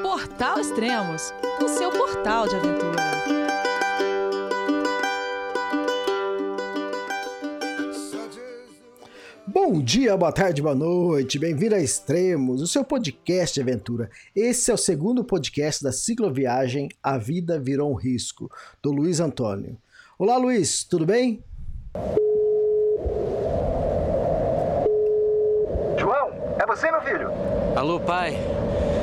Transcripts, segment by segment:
Portal Extremos, o seu portal de aventura. Bom dia, boa tarde, boa noite, bem-vindo a Extremos, o seu podcast de aventura. Esse é o segundo podcast da cicloviagem A Vida Virou um Risco, do Luiz Antônio. Olá, Luiz, tudo bem? João, é você, meu filho? Alô, pai.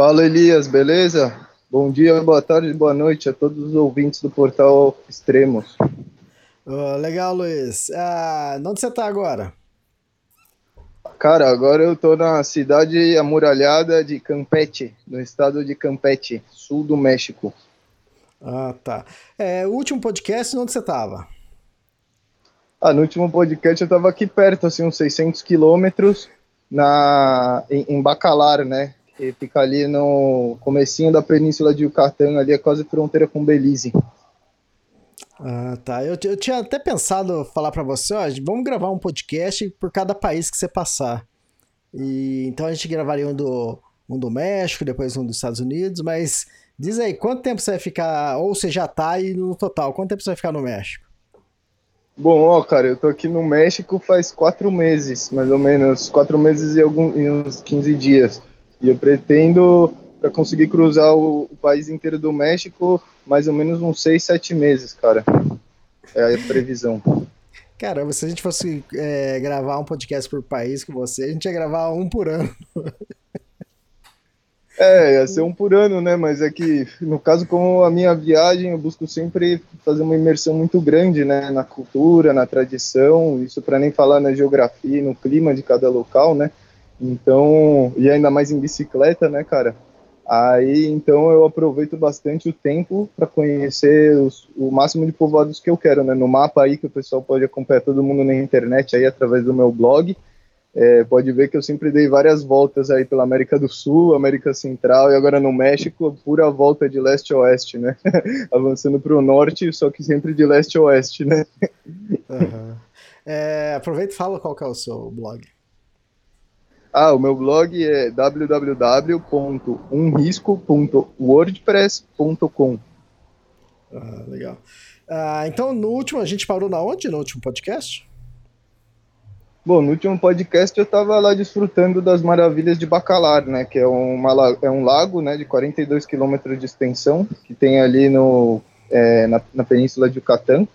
Fala Elias, beleza? Bom dia, boa tarde, boa noite a todos os ouvintes do portal Extremos. Oh, legal, Luiz. Ah, onde você tá agora? Cara, agora eu tô na cidade amuralhada de Campeche, no estado de Campeche, sul do México. Ah, tá. É, o último podcast, onde você tava? Ah, no último podcast eu tava aqui perto, assim, uns 600 quilômetros, na, em, em Bacalar, né? Que fica ali no comecinho da península de Yucatán, ali é quase fronteira com Belize. Ah, tá. Eu, eu tinha até pensado falar para você, ó, vamos gravar um podcast por cada país que você passar. E então a gente gravaria um do, um do México, depois um dos Estados Unidos, mas diz aí, quanto tempo você vai ficar, ou você já tá aí no total, quanto tempo você vai ficar no México? Bom, ó, cara, eu tô aqui no México faz quatro meses, mais ou menos, quatro meses e, algum, e uns 15 dias. E eu pretendo, para conseguir cruzar o, o, país inteiro do México, mais ou menos uns seis, sete meses, cara. É a previsão. Caramba, se a gente fosse é, gravar um podcast por país com você, a gente ia gravar um por ano. É, ia ser um por ano, né? Mas é que, no caso, como a minha viagem, eu busco sempre fazer uma imersão muito grande, né? Na cultura, na tradição, isso para nem falar na geografia, no clima de cada local, né? Então, e ainda mais em bicicleta, né, cara? Aí, então, eu aproveito bastante o tempo para conhecer os, o máximo de povoados que eu quero, né? No mapa aí que o pessoal pode acompanhar todo mundo na internet aí através do meu blog. É, pode ver que eu sempre dei várias voltas aí pela América do Sul, América Central e agora no México, pura volta de leste a oeste, né? Avançando para o norte, só que sempre de leste a oeste, né? Uhum. É, aproveita e fala qual que é o seu blog. Ah, o meu blog é www.umrisco.wordpress.com. Ah, legal. Ah, então, no último, a gente parou na onde, no último podcast? Bom, no último podcast eu estava lá desfrutando das maravilhas de Bacalar, né, que é, uma, é um lago, né, de 42 quilômetros de extensão, que tem ali no, é, na, na península de Yucatán.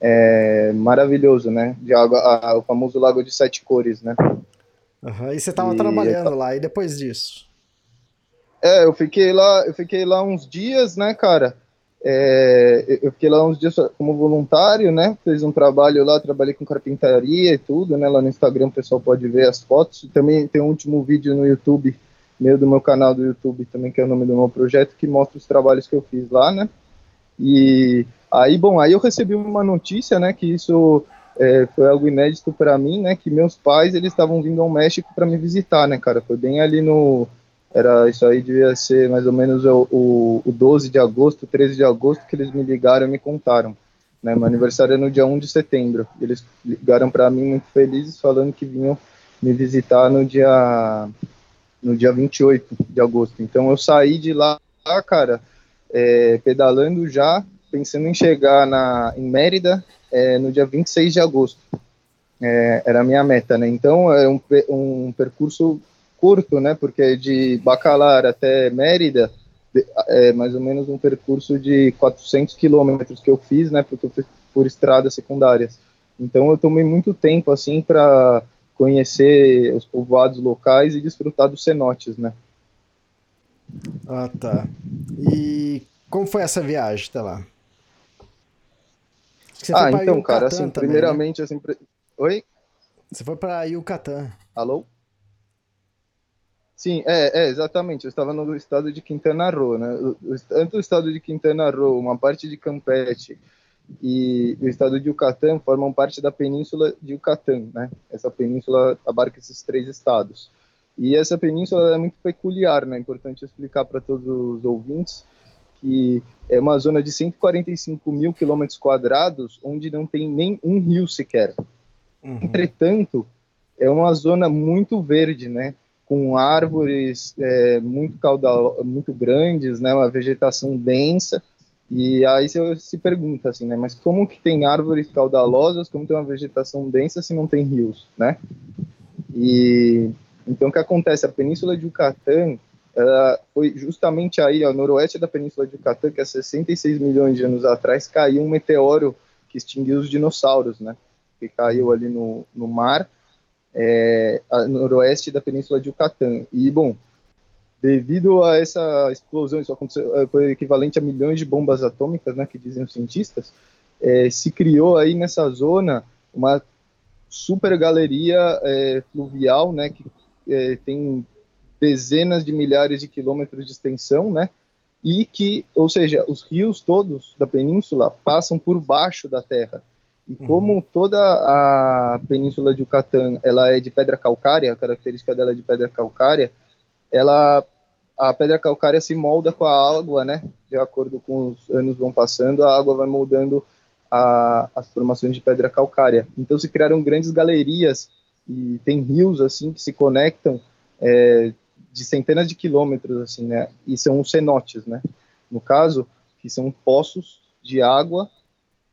É maravilhoso, né, de água, a, o famoso lago de sete cores, né. Uhum, e você estava trabalhando lá, e depois disso? É, eu fiquei lá, eu fiquei lá uns dias, né, cara, é, eu fiquei lá uns dias como voluntário, né? Fiz um trabalho lá, trabalhei com carpintaria e tudo, né? Lá no Instagram o pessoal pode ver as fotos. Também tem um último vídeo no YouTube, meio do meu canal do YouTube também, que é o nome do meu projeto, que mostra os trabalhos que eu fiz lá, né? E aí, bom, aí eu recebi uma notícia, né? Que isso é, foi algo inédito para mim, né? Que meus pais eles estavam vindo ao México para me visitar, né, cara? Foi bem ali no era isso aí devia ser mais ou menos o, o, o 12 de agosto, 13 de agosto que eles me ligaram e me contaram. Né, meu aniversário é no dia 1 de setembro. Eles ligaram para mim muito felizes falando que vinham me visitar no dia no dia 28 de agosto. Então eu saí de lá, cara, é, pedalando já, pensando em chegar na, em Mérida é, no dia 26 de agosto. É, era a minha meta, né? Então é um, um percurso curto, né? Porque de Bacalar até Mérida é mais ou menos um percurso de 400 quilômetros que eu fiz, né? Porque eu fui por estradas secundárias. Então eu tomei muito tempo assim para conhecer os povoados locais e desfrutar dos cenotes, né? Ah, tá. E como foi essa viagem até lá? Ah, então, cara, assim, também, primeiramente, né? assim, pre... oi? Você foi para Yucatán. Alô? Sim, é, é, exatamente. Eu estava no estado de Quintana Roo, né? O, o, tanto o estado de Quintana Roo, uma parte de Campeche e o estado de Yucatán formam parte da península de Yucatán, né? Essa península abarca esses três estados. E essa península é muito peculiar, né? É importante explicar para todos os ouvintes que é uma zona de 145 mil quilômetros quadrados, onde não tem nem um rio sequer. Uhum. Entretanto, é uma zona muito verde, né? com árvores é, muito caudal, muito grandes, né, uma vegetação densa. E aí você se pergunta assim, né, mas como que tem árvores caudalosas, como tem uma vegetação densa se não tem rios, né? E então o que acontece? A Península de Yucatán foi justamente aí, ao noroeste da Península de Yucatán, que há 66 milhões de anos atrás caiu um meteoro que extinguiu os dinossauros, né? Que caiu ali no, no mar é, a noroeste da Península de Yucatán. E, bom, devido a essa explosão, isso aconteceu, é, foi equivalente a milhões de bombas atômicas, né, que dizem os cientistas, é, se criou aí nessa zona uma super galeria é, fluvial, né, que é, tem dezenas de milhares de quilômetros de extensão, né, e que, ou seja, os rios todos da península passam por baixo da terra. E uhum. como toda a península de Yucatán ela é de pedra calcária, a característica dela é de pedra calcária, ela a pedra calcária se molda com a água, né? De acordo com os anos vão passando, a água vai moldando a, as formações de pedra calcária. Então se criaram grandes galerias e tem rios assim que se conectam é, de centenas de quilômetros assim, né? E são os cenotes, né? No caso, que são poços de água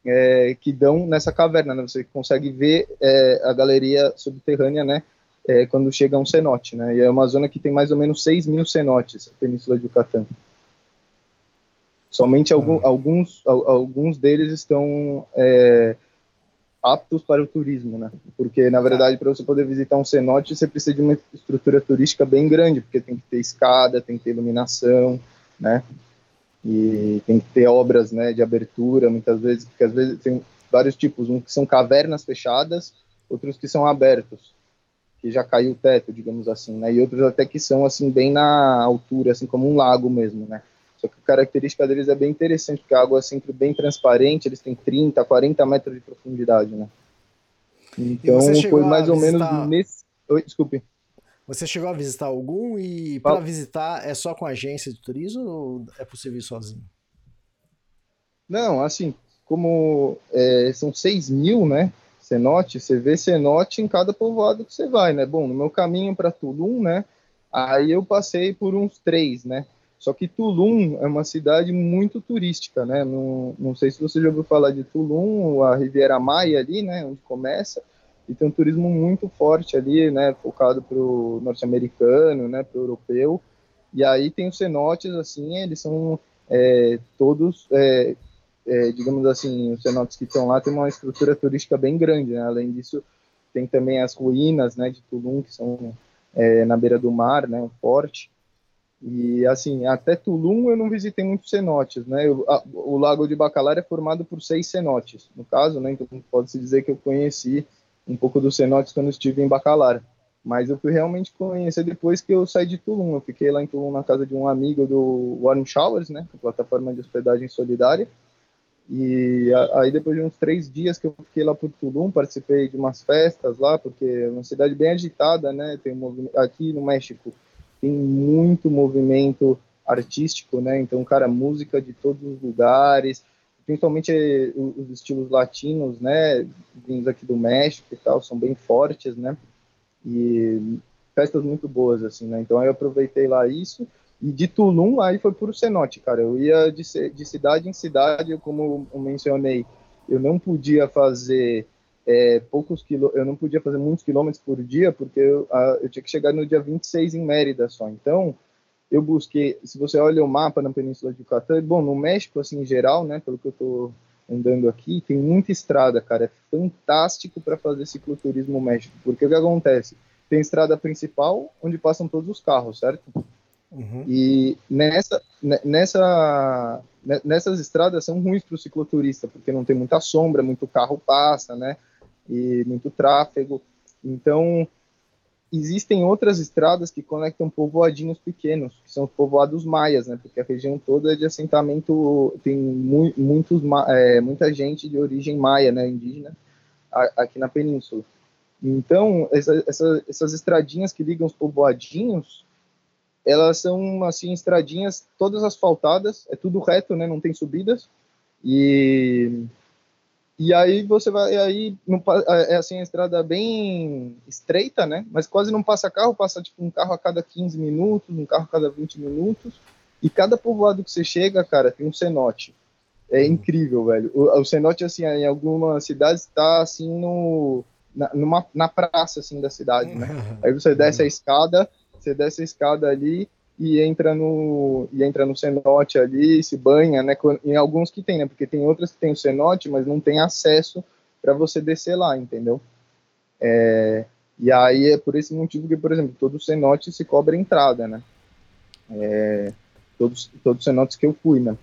é, que dão nessa caverna, né? Você consegue ver é, a galeria subterrânea, né? É, quando chega um cenote, né? E é uma zona que tem mais ou menos 6 mil cenotes, a Península de Yucatán. Somente algum, ah. alguns, alguns deles estão é, aptos para o turismo, né? Porque, na verdade, para você poder visitar um cenote, você precisa de uma estrutura turística bem grande, porque tem que ter escada, tem que ter iluminação, né? e tem que ter obras né, de abertura, muitas vezes, porque às vezes tem vários tipos, um que são cavernas fechadas, outros que são abertos, que já caiu o teto, digamos assim, né, e outros até que são assim bem na altura, assim como um lago mesmo, né. Só que a característica deles é bem interessante, porque a água é sempre bem transparente, eles têm 30, 40 metros de profundidade, né. Então foi mais ou menos nesse... Oi, desculpe. Você chegou a visitar algum e para visitar é só com agência de turismo ou é possível ir sozinho? Não, assim, como é, são 6 mil, né, cenote, você vê cenote em cada povoado que você vai, né? Bom, no meu caminho para Tulum, né, aí eu passei por uns três, né? Só que Tulum é uma cidade muito turística, né? Não, não sei se você já ouviu falar de Tulum, a Riviera Maia ali, né, onde começa e tem um turismo muito forte ali, né, focado para o norte-americano, né, para o europeu. E aí tem os cenotes, assim, eles são é, todos, é, é, digamos assim, os cenotes que estão lá têm uma estrutura turística bem grande. Né? Além disso, tem também as ruínas, né, de Tulum que são é, na beira do mar, né, um forte. E assim, até Tulum eu não visitei muitos cenotes, né? Eu, a, o Lago de Bacalar é formado por seis cenotes, no caso, né? Então pode se dizer que eu conheci um pouco dos cenotes quando estive em Bacalar. Mas eu fui realmente conhecer depois que eu saí de Tulum. Eu fiquei lá em Tulum na casa de um amigo do Warm Showers, né, plataforma de hospedagem solidária. E aí depois de uns três dias que eu fiquei lá por Tulum, participei de umas festas lá, porque é uma cidade bem agitada, né? Tem um aqui no México tem muito movimento artístico, né? Então, cara, música de todos os lugares, principalmente eh, os estilos latinos, né, vindos aqui do México e tal, são bem fortes, né, e festas muito boas, assim, né, então eu aproveitei lá isso, e de Tulum, aí foi por cenote, cara, eu ia de, de cidade em cidade, como eu mencionei, eu não podia fazer é, poucos quilô, eu não podia fazer muitos quilômetros por dia, porque eu, a, eu tinha que chegar no dia 26 em Mérida só, então eu busquei, se você olha o mapa na Península de Yucatán, bom, no México, assim, em geral, né, pelo que eu tô andando aqui, tem muita estrada, cara, é fantástico para fazer cicloturismo no México, porque o que acontece? Tem estrada principal, onde passam todos os carros, certo? Uhum. E nessa, nessa, nessas estradas são ruins para o cicloturista, porque não tem muita sombra, muito carro passa, né, e muito tráfego, então existem outras estradas que conectam povoadinhos pequenos, que são os povoados maias, né? Porque a região toda é de assentamento, tem mu muitos, é, muita gente de origem maia, né, indígena, aqui na península. Então, essa, essa, essas estradinhas que ligam os povoadinhos, elas são, assim, estradinhas todas asfaltadas, é tudo reto, né, não tem subidas, e e aí você vai, aí não, é, é assim a estrada bem estreita, né? Mas quase não passa carro, passa tipo um carro a cada 15 minutos, um carro a cada 20 minutos. E cada povoado que você chega, cara, tem um cenote. É uhum. incrível, velho. O, o cenote, assim, em algumas cidades está assim no na, numa, na praça assim da cidade, né? Uhum. Aí você desce a escada, você desce a escada ali e entra no e entra no cenote ali, se banha, né? Em alguns que tem, né? Porque tem outras que tem o cenote, mas não tem acesso para você descer lá, entendeu? É, e aí é por esse motivo que, por exemplo, todo cenote se cobra entrada, né? É, todos todos os cenotes que eu fui, né?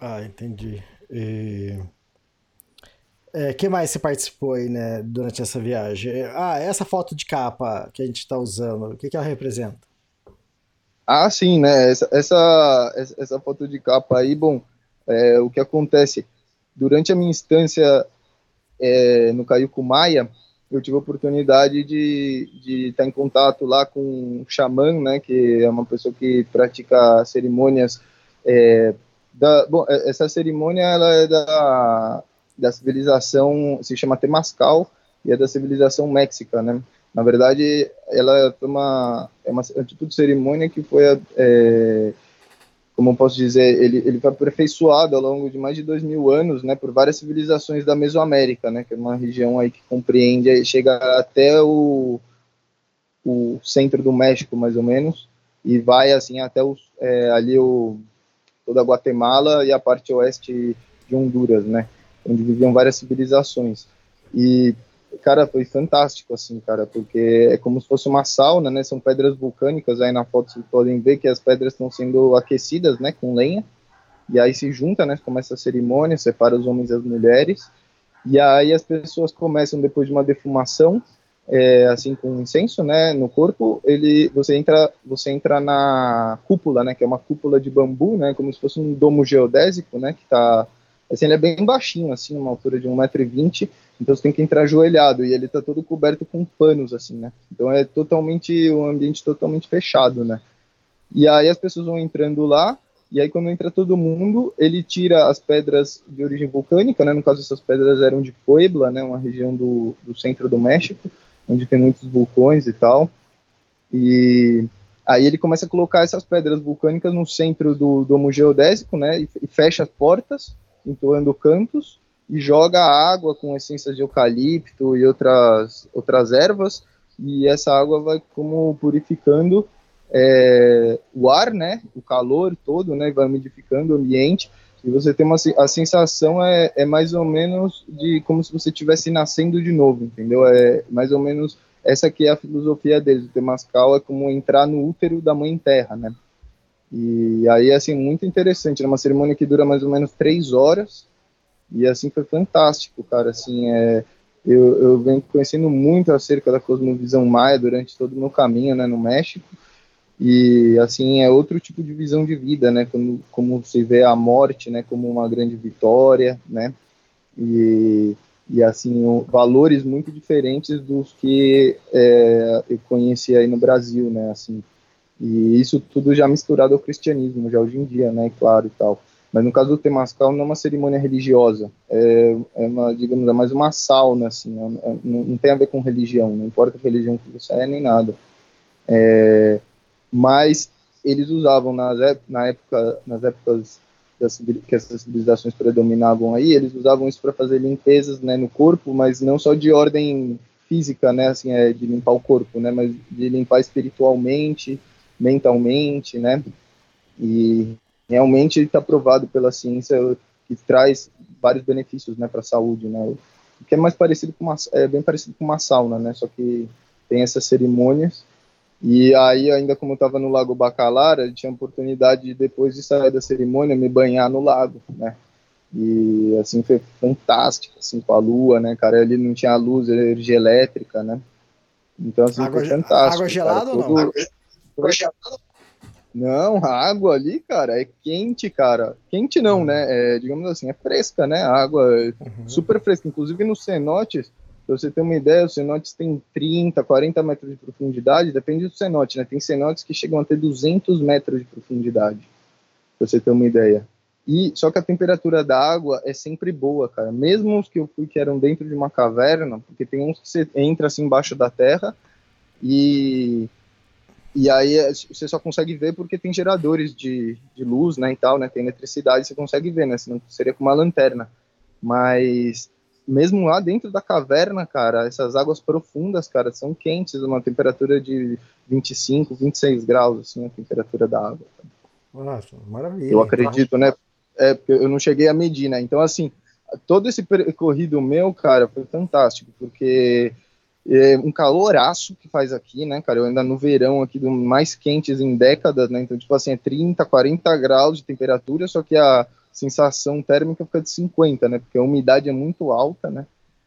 Ah, entendi. E... É, que mais você participou aí, né, durante essa viagem? Ah, essa foto de capa que a gente está usando, o que, que ela representa? Ah, sim, né? Essa, essa, essa foto de capa aí, bom, é, o que acontece? Durante a minha instância é, no Caiuco Maia, eu tive a oportunidade de, de estar em contato lá com um xamã, né, que é uma pessoa que pratica cerimônias. É, da, bom, é, essa cerimônia ela é da, da civilização, se chama Temascal, e é da civilização méxica, né? Na verdade, ela é uma, é uma é um tipo de cerimônia que foi, é, como eu posso dizer, ele, ele foi aperfeiçoado ao longo de mais de dois mil anos, né, por várias civilizações da Mesoamérica, né, que é uma região aí que compreende, chega até o, o centro do México, mais ou menos, e vai, assim, até o, é, ali o, toda a Guatemala e a parte oeste de Honduras, né, onde viviam várias civilizações. E cara, foi fantástico, assim, cara, porque é como se fosse uma sauna, né? São pedras vulcânicas, aí na foto vocês podem ver que as pedras estão sendo aquecidas, né, com lenha, e aí se junta, né, começa a cerimônia, separa os homens e as mulheres, e aí as pessoas começam, depois de uma defumação, é, assim, com incenso, né, no corpo, ele, você entra, você entra na cúpula, né, que é uma cúpula de bambu, né, como se fosse um domo geodésico, né, que tá, assim, ele é bem baixinho, assim, uma altura de 1,20m, então você tem que entrar ajoelhado e ele está todo coberto com panos assim, né? Então é totalmente um ambiente totalmente fechado, né? E aí as pessoas vão entrando lá e aí quando entra todo mundo, ele tira as pedras de origem vulcânica, né? No caso essas pedras eram de Puebla, né? Uma região do, do centro do México, onde tem muitos vulcões e tal. E aí ele começa a colocar essas pedras vulcânicas no centro do domo geodésico, né? E, fecha as portas, entoando cantos e joga água com essências de eucalipto e outras, outras ervas, e essa água vai como purificando é, o ar, né, o calor todo, né, vai umidificando o ambiente, e você tem uma a sensação é, é mais ou menos de como se você estivesse nascendo de novo, entendeu? É mais ou menos essa que é a filosofia deles, o Temascal é como entrar no útero da mãe terra, né? E aí, assim, muito interessante, é uma cerimônia que dura mais ou menos três horas, e assim foi fantástico, cara. Assim, é, eu, eu venho conhecendo muito acerca da cosmovisão maia durante todo o meu caminho, né, no México. E assim é outro tipo de visão de vida, né? Como, como se vê a morte, né? Como uma grande vitória, né? E, e assim valores muito diferentes dos que é, eu conheci aí no Brasil, né? Assim e isso tudo já misturado ao cristianismo, já hoje em dia, né? Claro e tal. Mas no caso do Temascal não é uma cerimônia religiosa, é, é uma, digamos, é mais uma sauna, assim, é, é, não, não, tem a ver com religião, não importa a religião que você é nem nada. É, mas eles usavam nas, na época, nas épocas das, que essas civilizações predominavam aí, eles usavam isso para fazer limpezas, né, no corpo, mas não só de ordem física, né, assim, é de limpar o corpo, né, mas de limpar espiritualmente, mentalmente, né, e realmente está provado pela ciência que traz vários benefícios, né, para a saúde, né, o que é mais parecido com uma, é bem parecido com uma sauna, né, só que tem essas cerimônias, e aí ainda como eu estava no Lago Bacalar, eu tinha a oportunidade de, depois de sair da cerimônia, me banhar no lago, né, e assim foi fantástico, assim, com a lua, né, cara, ali não tinha luz, energia elétrica, né, Então, assim, Água, foi fantástico. água gelada cara. ou não? Todo- Não, a água ali, cara, é quente, cara. Quente não, né? É, digamos assim, é fresca, né? A água é Uhum. super fresca. Inclusive nos cenotes, pra você ter uma ideia, os cenotes têm 30, 40 metros de profundidade, depende do cenote, né? Tem cenotes que chegam a ter 200 metros de profundidade, pra você ter uma ideia. E só que a temperatura da água é sempre boa, cara. Mesmo os que eu fui que eram dentro de uma caverna, porque tem uns que você entra assim embaixo da terra e e aí é, você só consegue ver porque tem geradores de, de luz, né, e tal, né, tem eletricidade, você consegue ver, né, senão seria com uma lanterna. Mas mesmo lá dentro da caverna, cara, essas águas profundas, cara, são quentes, uma temperatura de 25, 26 graus, assim, a temperatura da água. Nossa, maravilha. Eu acredito, né? É, porque eu não cheguei a medir, né? Então, assim, todo esse percorrido meu, cara, foi fantástico, porque é um caloraço que faz aqui, né, cara? Eu ainda no verão aqui, do mais quentes em décadas, né? Então, tipo assim, é 30, 40 graus de temperatura, só que a sensação térmica fica de 50, né? Porque a umidade é muito alta, né?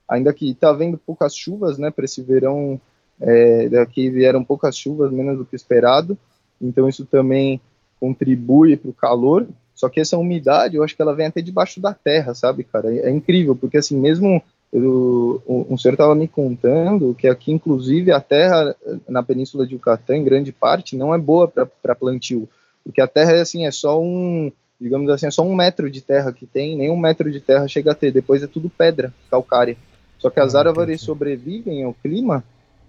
Ainda que tá vendo poucas chuvas, né? Para esse verão, é, daqui vieram poucas chuvas, menos do que esperado. Então, isso também contribui para o calor. Só que essa umidade, eu acho que ela vem até debaixo da terra, sabe, cara? É, é incrível, porque assim, mesmo eu, um senhor estava me contando que aqui, inclusive, a terra na Península de Yucatán, em grande parte, não é boa para plantio, porque a terra é assim, é só um, digamos assim, é só um metro de terra que tem, nem um metro de terra chega a ter, depois é tudo pedra calcária. Só que as Ah, árvores sobrevivem ao clima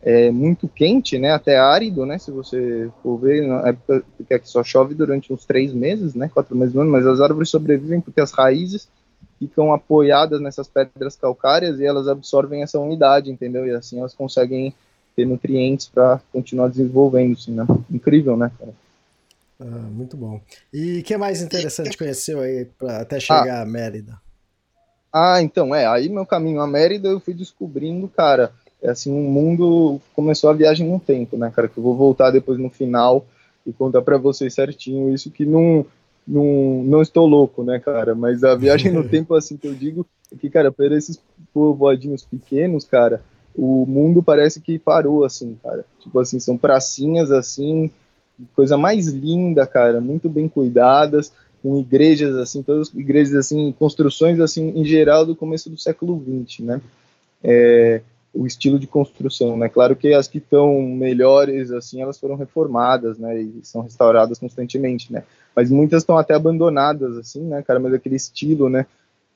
é muito quente, né, até árido, né, se você for ver, na época porque aqui só chove durante uns três meses, né, quatro meses no ano, mas as árvores sobrevivem porque as raízes ficam apoiadas nessas pedras calcárias e elas absorvem essa umidade, entendeu? E assim elas conseguem ter nutrientes para continuar desenvolvendo-se, né? Incrível, né, cara? Ah, muito bom. E o que mais interessante conheceu aí pra até chegar a Mérida? Ah, então, é, aí meu caminho a Mérida eu fui descobrindo, cara, é assim, um mundo começou a viagem no tempo, né, cara, que eu vou voltar depois no final e contar para vocês certinho isso que não, não, não estou louco, né, cara, mas a viagem no tempo, assim, que eu digo, é que, cara, para esses povoadinhos pequenos, cara, o mundo parece que parou, assim, cara, tipo assim, são pracinhas, assim, coisa mais linda, cara, muito bem cuidadas, com igrejas assim, todas as igrejas assim, construções assim em geral do começo do século XX, né? É, o estilo de construção, né? Claro que as que estão melhores assim, elas foram reformadas, né? E são restauradas constantemente, né? Mas muitas estão até abandonadas assim, né, cara? Mas aquele estilo, né?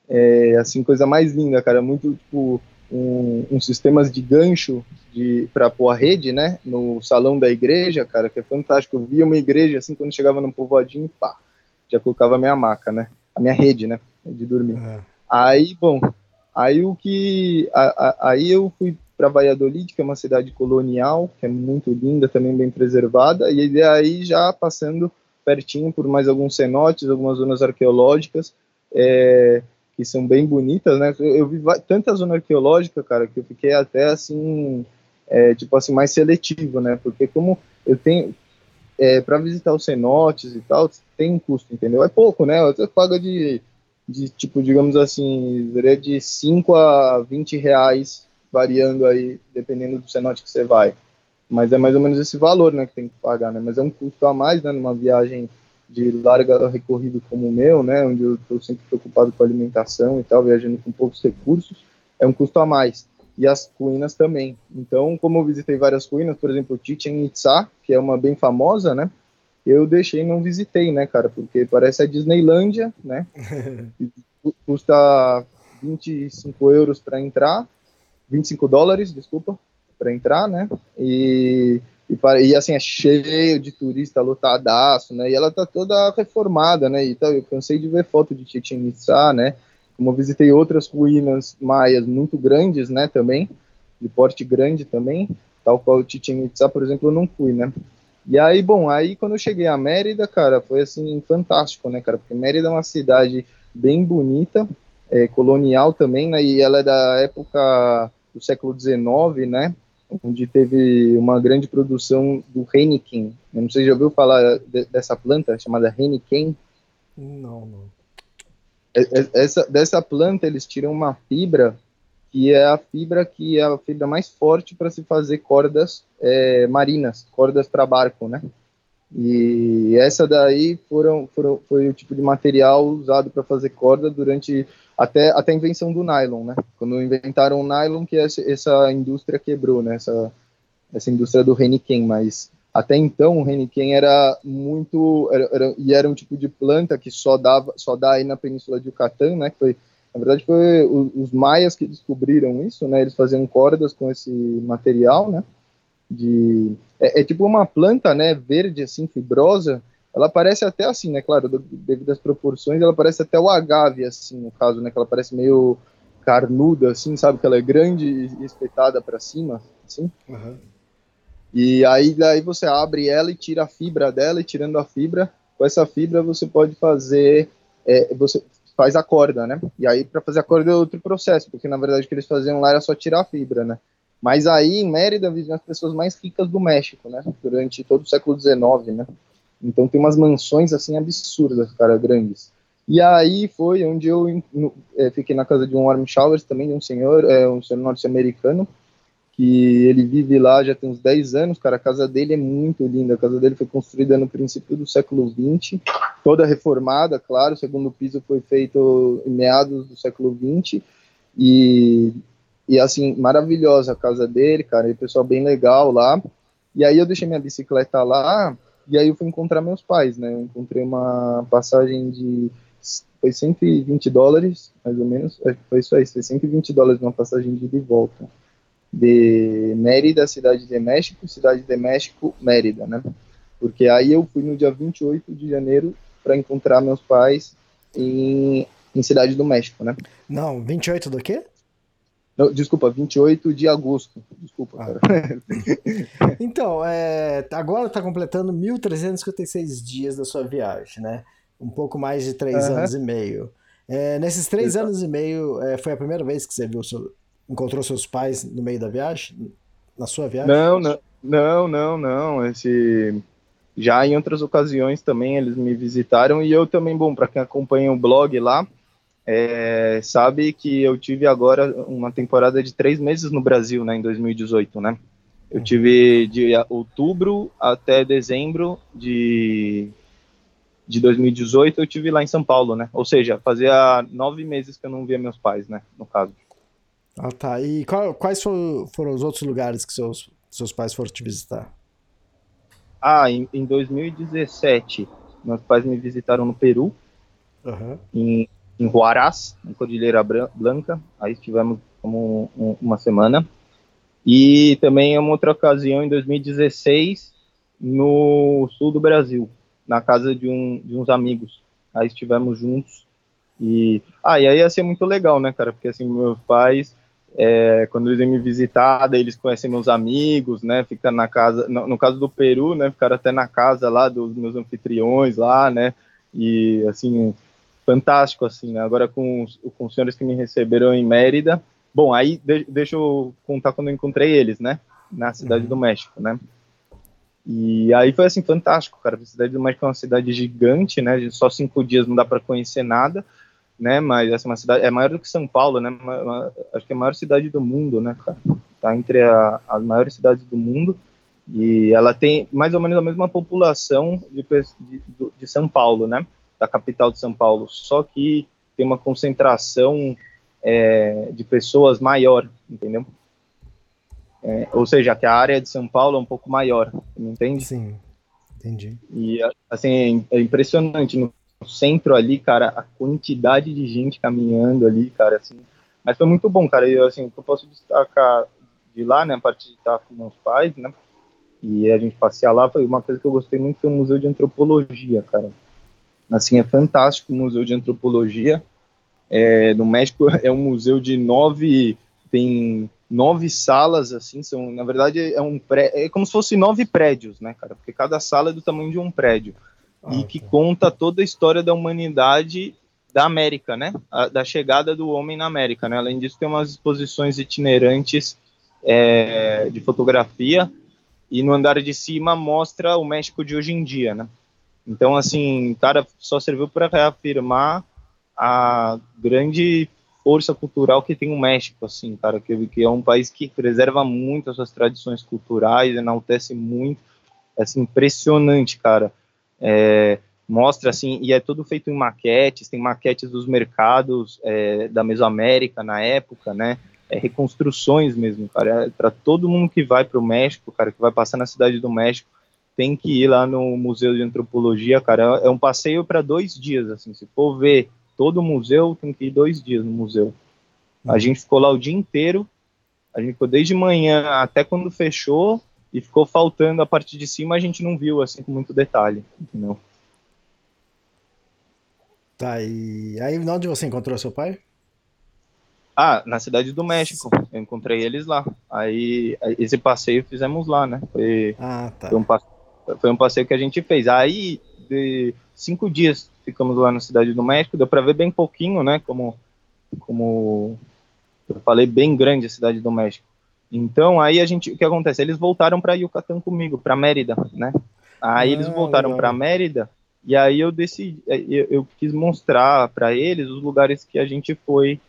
É, assim, coisa mais linda, cara, muito tipo um, um sistemas de gancho de para pôr a rede, né? No salão da igreja, cara, que é fantástico. Eu via uma igreja assim quando chegava num povoadinho, pá, já colocava a minha maca, né? A minha rede, né? De dormir. É. Aí, bom, aí o que. a- a- aí eu fui para Valladolid, que é uma cidade colonial, que é muito linda, também bem preservada, e daí já passando pertinho por mais alguns cenotes, algumas zonas arqueológicas, é, que são bem bonitas, né? Eu, vi tanta zona arqueológica, cara, que eu fiquei até assim, é, tipo assim, mais seletivo, né? Porque como eu tenho, é, para visitar os cenotes e tal, tem um custo, entendeu? É pouco, né? Você paga de, de tipo, digamos assim, seria de 5 a 20 reais, variando aí, dependendo do cenote que você vai. Mas é mais ou menos esse valor, né, que tem que pagar, né? Mas é um custo a mais, né, numa viagem de larga recorrido como o meu, né, onde eu estou sempre preocupado com alimentação e tal, viajando com poucos recursos, é um custo a mais. E as ruínas também. Então, como eu visitei várias ruínas, por exemplo, Chichen Itza, que é uma bem famosa, né, eu deixei não visitei, né, cara, porque parece a Disneylândia, né, cu- custa 25 euros para entrar, 25 dólares, desculpa, para entrar, né, e, e, e, assim, é cheio de turista, lotadaço, né, e ela tá toda reformada, né, e tal, eu cansei de ver foto de Chichen Itza, né, como eu visitei outras ruínas maias muito grandes, né, também, de porte grande também, tal qual Chichen Itza, por exemplo, eu não fui, né, e aí, bom, aí quando eu cheguei a Mérida, cara, foi assim, fantástico, né, cara, porque Mérida é uma cidade bem bonita, é, colonial também, né, e ela é da época do século XIX, né, onde teve uma grande produção do Heineken. Eu não sei se já ouviu falar de- dessa planta chamada Heineken. Não, não. É- é- Essa, dessa planta eles tiram uma fibra que é a fibra que é a fibra mais forte para se fazer cordas é, marinas, cordas para barco, né? E essa daí foram, foram, foi o tipo de material usado para fazer corda durante até, até a invenção do nylon, né? Quando inventaram o nylon, que essa, essa indústria quebrou, né? Essa, essa indústria do Heineken, mas até então o Heineken era muito era, era, e era um tipo de planta que só dava só dá aí na Península de Yucatán, né? Que foi na verdade foi os, os maias que descobriram isso, né? Eles faziam cordas com esse material, né? De é, é, tipo uma planta, né, verde, assim, fibrosa, ela parece até assim, né, claro, devido às proporções, ela parece até o agave, assim, no caso, né, que ela parece meio carnuda, assim, sabe, que ela é grande e espetada para cima, assim. Uhum. E aí daí você abre ela e tira a fibra dela, e tirando a fibra, com essa fibra você pode fazer, é, você faz a corda, né, e aí para fazer a corda é outro processo, porque na verdade o que eles faziam lá era só tirar a fibra, né, mas aí em Mérida vivem as pessoas mais ricas do México, né? Durante todo o século XIX, né? Então tem umas mansões assim absurdas, cara, grandes. E aí foi onde eu é, fiquei na casa de um Warm Showers também, de um senhor, é, um senhor norte-americano, que ele vive lá já tem uns 10 anos, cara, a casa dele é muito linda, a casa dele foi construída no princípio do século XX, toda reformada, claro, o segundo piso foi feito em meados do século XX, e e assim, maravilhosa a casa dele, cara, e o pessoal bem legal lá. E aí eu deixei minha bicicleta lá, e aí eu fui encontrar meus pais, né? Eu encontrei uma passagem de. Foi 120 dólares, mais ou menos. Acho que foi isso aí, foi 120 dólares uma passagem de ida e volta. De Mérida, cidade de México, cidade de México, Mérida, né? Porque aí eu fui no dia 28 de janeiro para encontrar meus pais em, em Cidade do México, né? Não, 28 do quê? Não, desculpa, 28 de agosto. Desculpa, ah. cara. então, é, agora está completando 1.356 dias da sua viagem, né? Um pouco mais de três uhum. anos e meio. É, nesses três Exato. anos e meio, é, foi a primeira vez que você viu seu, encontrou seus pais no meio da viagem? Na sua viagem? Não, não, não, não, não. Esse já em outras ocasiões também eles me visitaram e eu também, bom, para quem acompanha o blog lá, é, sabe que eu tive agora uma temporada de três meses no Brasil, né, em 2018, né? Eu tive de outubro até dezembro de, de 2018, eu tive lá em São Paulo, né? Ou seja, fazia nove meses que eu não via meus pais, né, no caso. Ah, tá. E qual, quais foram, foram os outros lugares que seus, seus pais foram te visitar? Ah, em, em 2017, meus pais me visitaram no Peru, uhum. em em Huaraz, em Cordilheira Blanca. Aí estivemos como um, uma semana. E também em uma outra ocasião, em 2016, no sul do Brasil, na casa de, um, de uns amigos. Aí estivemos juntos. E, ah, e aí ia ser muito legal, né, cara? Porque assim, meus pais, é, quando eles vêm me visitar, daí eles conhecem meus amigos, né? Fica na casa, no, no caso do Peru, né? Ficaram até na casa lá dos meus anfitriões lá, né? E assim, fantástico, assim, né? Agora com os, com os senhores que me receberam em Mérida. Bom, aí de, deixa eu contar quando eu encontrei eles, né? Na cidade uhum. do México, né? E aí foi assim, fantástico, cara. A cidade do México é uma cidade gigante, né? Só cinco dias não dá para conhecer nada, né? Mas essa é uma cidade, é maior do que São Paulo, né? Uma, uma, acho que é a maior cidade do mundo, né, cara? Tá entre a, as maiores cidades do mundo. E ela tem mais ou menos a mesma população de, de, de São Paulo, né? Da capital de São Paulo, só que tem uma concentração é, de pessoas maior, entendeu? É, ou seja, que a área de São Paulo é um pouco maior, entende? Sim, entendi. E, assim, é impressionante, no centro ali, cara, a quantidade de gente caminhando ali, cara, assim, mas foi muito bom, cara, e, assim, o que eu posso destacar de lá, né, a partir de estar com meus pais, né, e a gente passear lá, foi uma coisa que eu gostei muito, foi o Museu de Antropologia, cara, Assim, é fantástico o Museu de Antropologia. É, no México é um museu de nove, tem nove salas, assim, são, na verdade, é um pré, é como se fosse nove prédios, né, cara? Porque cada sala é do tamanho de um prédio. Ah, e que tá. conta toda a história da humanidade da América, né? A, da chegada do homem na América, né? Além disso, tem umas exposições itinerantes é, de fotografia e no andar de cima mostra o México de hoje em dia, né? Então, assim, cara, só serviu para reafirmar a grande força cultural que tem o México, assim, cara, que, que é um país que preserva muito as suas tradições culturais, enaltece muito, é assim, impressionante, cara. É, mostra assim, e é tudo feito em maquetes, tem maquetes dos mercados é, da Mesoamérica na época, né? É, reconstruções mesmo, cara. É, para todo mundo que vai para o México, cara, que vai passar na cidade do México, tem que ir lá no Museu de Antropologia, cara. É um passeio para dois dias, assim. Se for ver todo o museu, tem que ir dois dias no museu. A uhum. gente ficou lá o dia inteiro. A gente ficou desde manhã até quando fechou e ficou faltando a parte de cima. A gente não viu assim com muito detalhe, entendeu? Tá, e aí onde você encontrou seu pai? Ah, na cidade do México. Eu encontrei eles lá. Aí esse passeio fizemos lá, né? Foi, ah, tá. foi, um, foi um passeio que a gente fez. Aí, de cinco dias ficamos lá na cidade do México, deu para ver bem pouquinho, né? Como, como eu falei, bem grande a cidade do México. Então, aí a gente, o que acontece? Eles voltaram para Yucatán comigo, para Mérida, né? Aí ah, eles voltaram para Mérida e aí eu decidi, é, eu, eu quis mostrar para eles os lugares que a gente foi,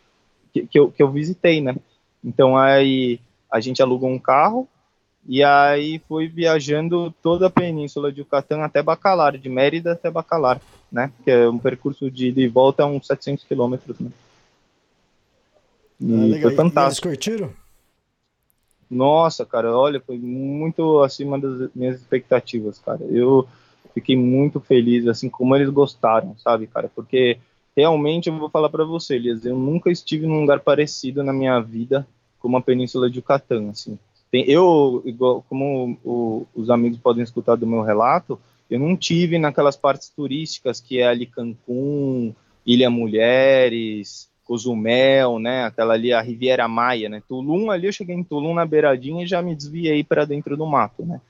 que, que, eu, que eu visitei, né? Então aí a gente alugou um carro e aí foi viajando toda a península de Yucatán até Bacalar, de Mérida até Bacalar, né? Que é um percurso de ida e volta uns 700 quilômetros, né? E ah, foi fantástico. E eles curtiram? Nossa, cara, olha, foi muito acima das minhas expectativas, cara. Eu fiquei muito feliz, assim, como eles gostaram, sabe, cara? Porque realmente eu vou falar para você, Elias, eu nunca estive num lugar parecido na minha vida como a Península de Yucatán, assim. Tem, eu, igual, como o, os amigos podem escutar do meu relato, eu não tive naquelas partes turísticas que é ali Cancún, Ilha Mulheres, Cozumel, né? Aquela ali, a Riviera Maia, né? Tulum, ali eu cheguei em Tulum na beiradinha e já me desviei para dentro do mato, né?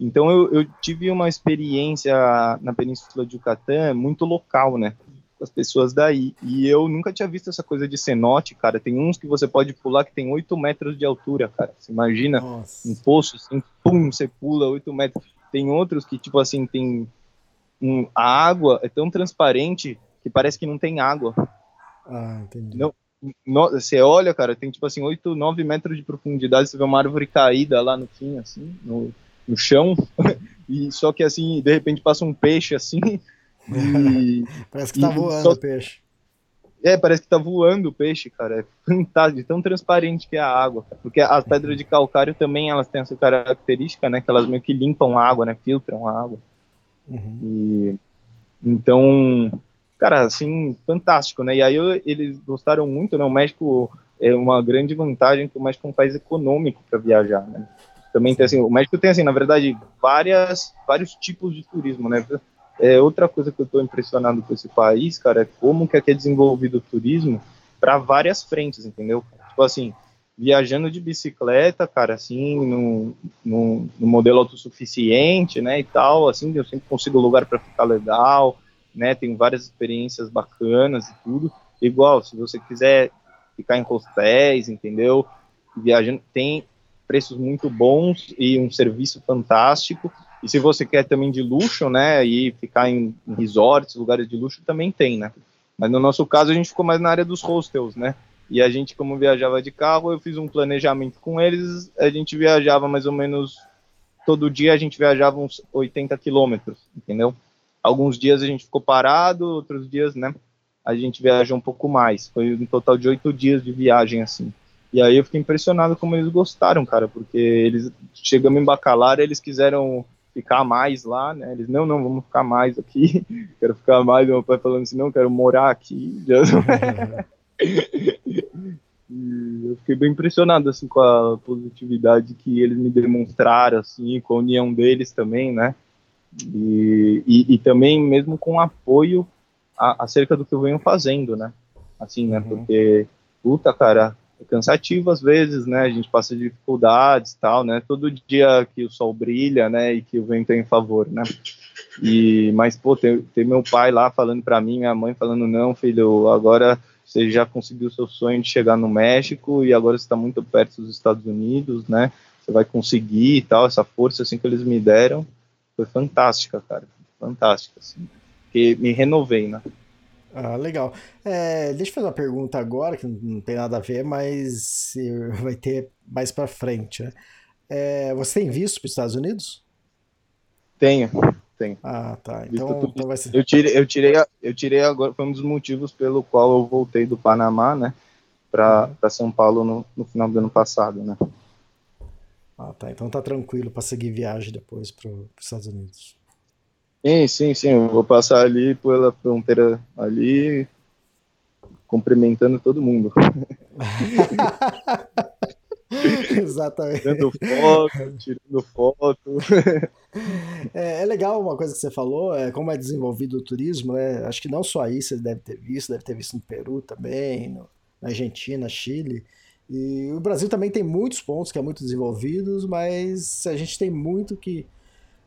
Então eu, eu, tive uma experiência na Península de Yucatán muito local, né? As pessoas daí. E eu nunca tinha visto essa coisa de cenote, cara. Tem uns que você pode pular que tem 8 metros de altura, cara. Você imagina Nossa. um poço assim, pum, você pula 8 metros. Tem outros que, tipo assim, tem. Um, a água é tão transparente que parece que não tem água. Ah, entendi. Não, no, você olha, cara, tem tipo assim, 8, 9 metros de profundidade, você vê uma árvore caída lá no fim, assim, no, no chão, e só que assim, de repente passa um peixe assim. E, parece que tá voando só... o peixe. É, parece que tá voando o peixe, cara. É fantástico, tão transparente que é a água. Cara. Porque as pedras de calcário também elas têm essa característica, né? Que elas meio que limpam a água, né? Filtram a água. Uhum. E, então, cara, assim, fantástico, né? E aí eu, eles gostaram muito, né? O México é uma grande vantagem que o México é um país econômico para viajar, né? Também tem assim, o México tem assim, na verdade, várias vários tipos de turismo, né? É outra coisa que eu estou impressionado com esse país, cara, é como que aqui é desenvolvido o turismo para várias frentes, entendeu? Tipo assim, viajando de bicicleta, cara, assim, no, no, no modelo autossuficiente, né, e tal, assim, eu sempre consigo lugar para ficar legal, né, tenho várias experiências bacanas e tudo. Igual, se você quiser ficar em hostéis, entendeu? Viajando, tem preços muito bons e um serviço fantástico. E se você quer também de luxo, né, e ficar em, resorts, lugares de luxo, também tem, né? Mas no nosso caso a gente ficou mais na área dos hostels, né? E a gente, como viajava de carro, eu fiz um planejamento com eles, a gente viajava mais ou menos todo dia, a gente viajava uns 80 quilômetros, entendeu? Alguns dias a gente ficou parado, outros dias, né, a gente viajou um pouco mais. Foi um total de oito dias de viagem, assim. E aí eu fiquei impressionado como eles gostaram, cara, porque eles chegamos em Bacalar, eles quiseram ficar mais lá, né? Eles não, não, vamos ficar mais aqui. quero ficar mais. Meu pai falando assim, não, quero morar aqui. e eu fiquei bem impressionado assim com a positividade que eles me demonstraram, assim, com a união deles também, né? E, e, e também mesmo com apoio a, acerca do que eu venho fazendo, né? Assim, né? Uhum. Porque puta, cara, é cansativo às vezes, né? A gente passa dificuldades tal, né? Todo dia que o sol brilha, né? E que o vento é em favor, né? E, mas, pô, ter, ter meu pai lá falando para mim, minha mãe falando, não, filho, agora você já conseguiu seu sonho de chegar no México e agora está muito perto dos Estados Unidos, né? Você vai conseguir e tal, essa força assim que eles me deram foi fantástica, cara, fantástica, assim, que me renovei, né? Ah, legal. É, deixa eu fazer uma pergunta agora, que não tem nada a ver, mas vai ter mais pra frente, né? É, você tem visto para os Estados Unidos? Tenho, tenho. Ah, tá. Então, então vai ser. Eu tirei, eu tirei, eu tirei agora, foi um dos motivos pelo qual eu voltei do Panamá, né, para São Paulo no, no final do ano passado, né. Ah, tá. Então tá tranquilo para seguir viagem depois para os Estados Unidos. Sim, sim, sim, eu vou passar ali pela fronteira ali, cumprimentando todo mundo, Exatamente. dando foto, tirando foto. É, é legal uma coisa que você falou, é como é desenvolvido o turismo, né? Acho que não só aí você deve ter visto, deve ter visto no Peru também, no- na Argentina, Chile. E o Brasil também tem muitos pontos que é muito desenvolvidos, mas a gente tem muito que,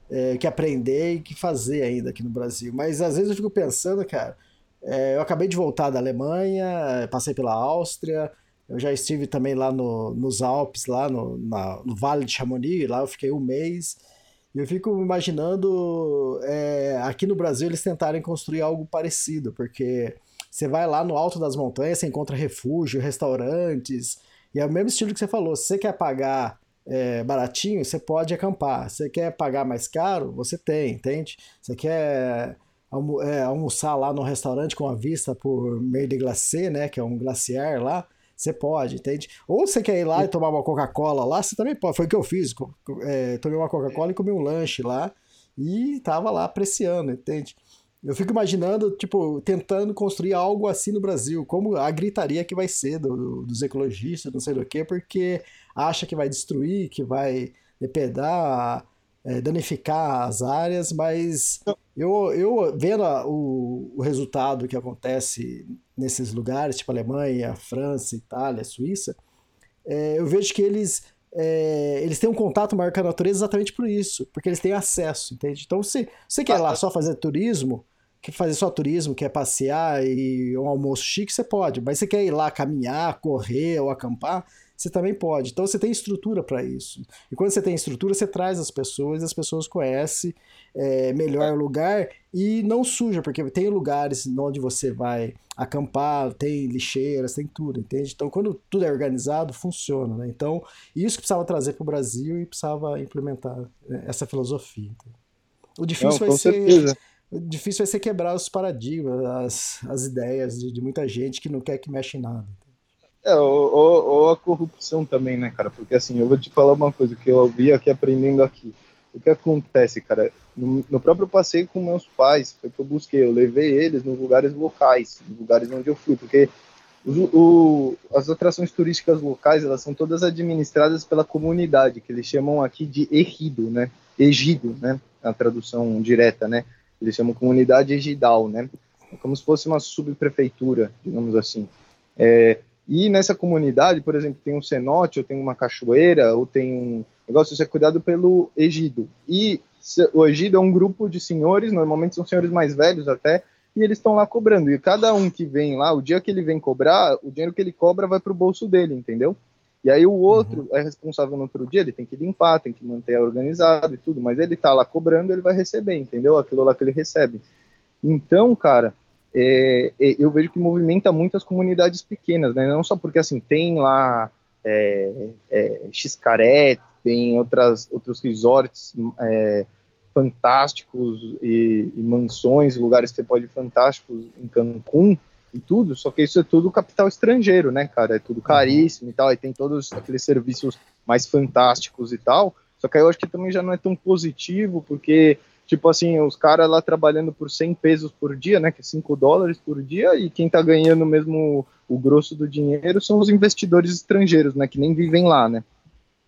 é, que aprender e que fazer ainda aqui no Brasil. Mas às vezes eu fico pensando, cara, é, eu acabei de voltar da Alemanha, passei pela Áustria, eu já estive também lá no- nos Alpes, lá no, na- no Vale de Chamonix, lá eu fiquei um mês. E eu fico imaginando é, aqui no Brasil eles tentarem construir algo parecido, porque você vai lá no alto das montanhas, você encontra refúgio, restaurantes, e é o mesmo estilo que você falou. Se você quer pagar é, baratinho, você pode acampar. Você quer pagar mais caro, você tem, entende? Você quer almo- é, almoçar lá no restaurante com a vista por meio de glacê, né? Que é um glaciar lá. Você pode, entende? Ou você quer ir lá e tomar uma Coca-Cola lá, você também pode. Foi o que eu fiz. é, tomei uma Coca-Cola e comi um lanche lá e tava lá apreciando, entende? Eu fico imaginando, tipo, tentando construir algo assim no Brasil, como a gritaria que vai ser do- dos ecologistas, não sei do que, porque acha que vai destruir, que vai depredar, é, danificar as áreas, mas eu, eu vendo a- o, o resultado que acontece nesses lugares, tipo Alemanha, França, Itália, Suíça, é, eu vejo que eles, é, eles têm um contato maior com a natureza exatamente por isso, porque eles têm acesso, entende? Então, se você quer ir lá só fazer turismo, quer fazer só turismo, quer passear e um almoço chique, você pode, mas você quer ir lá caminhar, correr ou acampar, você também pode. Então você tem estrutura para isso. E quando você tem estrutura, você traz as pessoas, as pessoas conhecem é, melhor o lugar e não suja, porque tem lugares onde você vai acampar, tem lixeiras, tem tudo, entende? Então quando tudo é organizado, funciona, né? Então isso que precisava trazer para o Brasil e precisava implementar né, essa filosofia. entende? O difícil Não, vai ser certeza. O difícil vai ser quebrar os paradigmas, as, as ideias de, de muita gente que não quer que mexa em nada. É, ou, ou- ou a corrupção também, né, cara? Porque assim, eu vou te falar uma coisa que eu vi aqui aprendendo aqui. O que acontece, cara? No, no próprio passeio com meus pais, foi que eu busquei, eu levei eles nos lugares locais, nos lugares onde eu fui, porque os- o- as atrações turísticas locais, elas são todas administradas pela comunidade, que eles chamam aqui de ejido, né? Ejido, né? A tradução direta, né? Eles chamam comunidade ejidal, né? É como se fosse uma subprefeitura, digamos assim. É, e nessa comunidade, por exemplo, tem um cenote, ou tem uma cachoeira, ou tem um negócio, isso é cuidado pelo ejido. E o ejido é um grupo de senhores, normalmente são senhores mais velhos até, e eles estão lá cobrando. E cada um que vem lá, o dia que ele vem cobrar, o dinheiro que ele cobra vai para o bolso dele, entendeu? E aí o outro é responsável no outro dia, ele tem que limpar, tem que manter organizado e tudo, mas ele tá lá cobrando, ele vai receber, entendeu? Aquilo lá que ele recebe. Então, cara, é, é, eu vejo que movimenta muitas comunidades pequenas, né? Não só porque assim tem lá é, é, Xcaré, tem outras outros resorts é, fantásticos e, e mansões, lugares que você pode ir fantásticos em Cancún e tudo. Só que isso é tudo capital estrangeiro, né, cara? É tudo caríssimo e tal. E tem todos aqueles serviços mais fantásticos e tal. Só que aí eu acho que também já não é tão positivo, porque tipo assim, os caras lá trabalhando por 100 pesos por dia, né, que é 5 dólares por dia, e quem tá ganhando mesmo o grosso do dinheiro são os investidores estrangeiros, né, que nem vivem lá, né.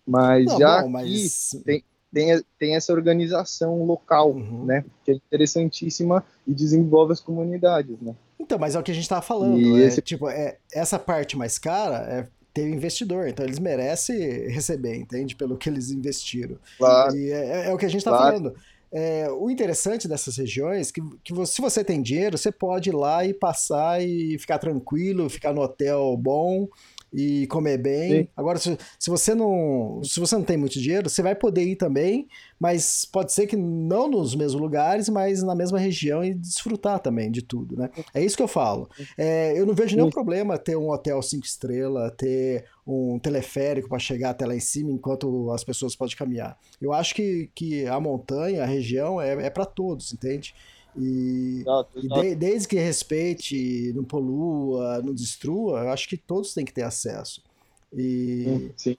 Mas Não, já bom, mas- tem, tem, tem essa organização local, Uhum. né, que é interessantíssima e desenvolve as comunidades, né. Então, mas é o que a gente estava falando. É, esse- Tipo, é, essa parte mais cara é ter o investidor. Então, eles merecem receber, entende? Pelo que eles investiram. Claro. E é, é o que a gente está Claro. falando. É, o interessante dessas regiões é que, que você- se você tem dinheiro, você pode ir lá e passar e ficar tranquilo, ficar no hotel bom e comer bem. Sim. Agora, se, se você não se você não tem muito dinheiro, você vai poder ir também, mas pode ser que não nos mesmos lugares, mas na mesma região e desfrutar também de tudo, né? É isso que eu falo. É, eu não vejo nenhum Sim. problema ter um hotel cinco estrelas, ter um teleférico para chegar até lá em cima enquanto as pessoas podem caminhar. Eu acho que, que a montanha, a região é, é para todos, entende? E, Exato, e de- desde que respeite, não polua, não destrua, eu acho que todos têm que ter acesso. E sim.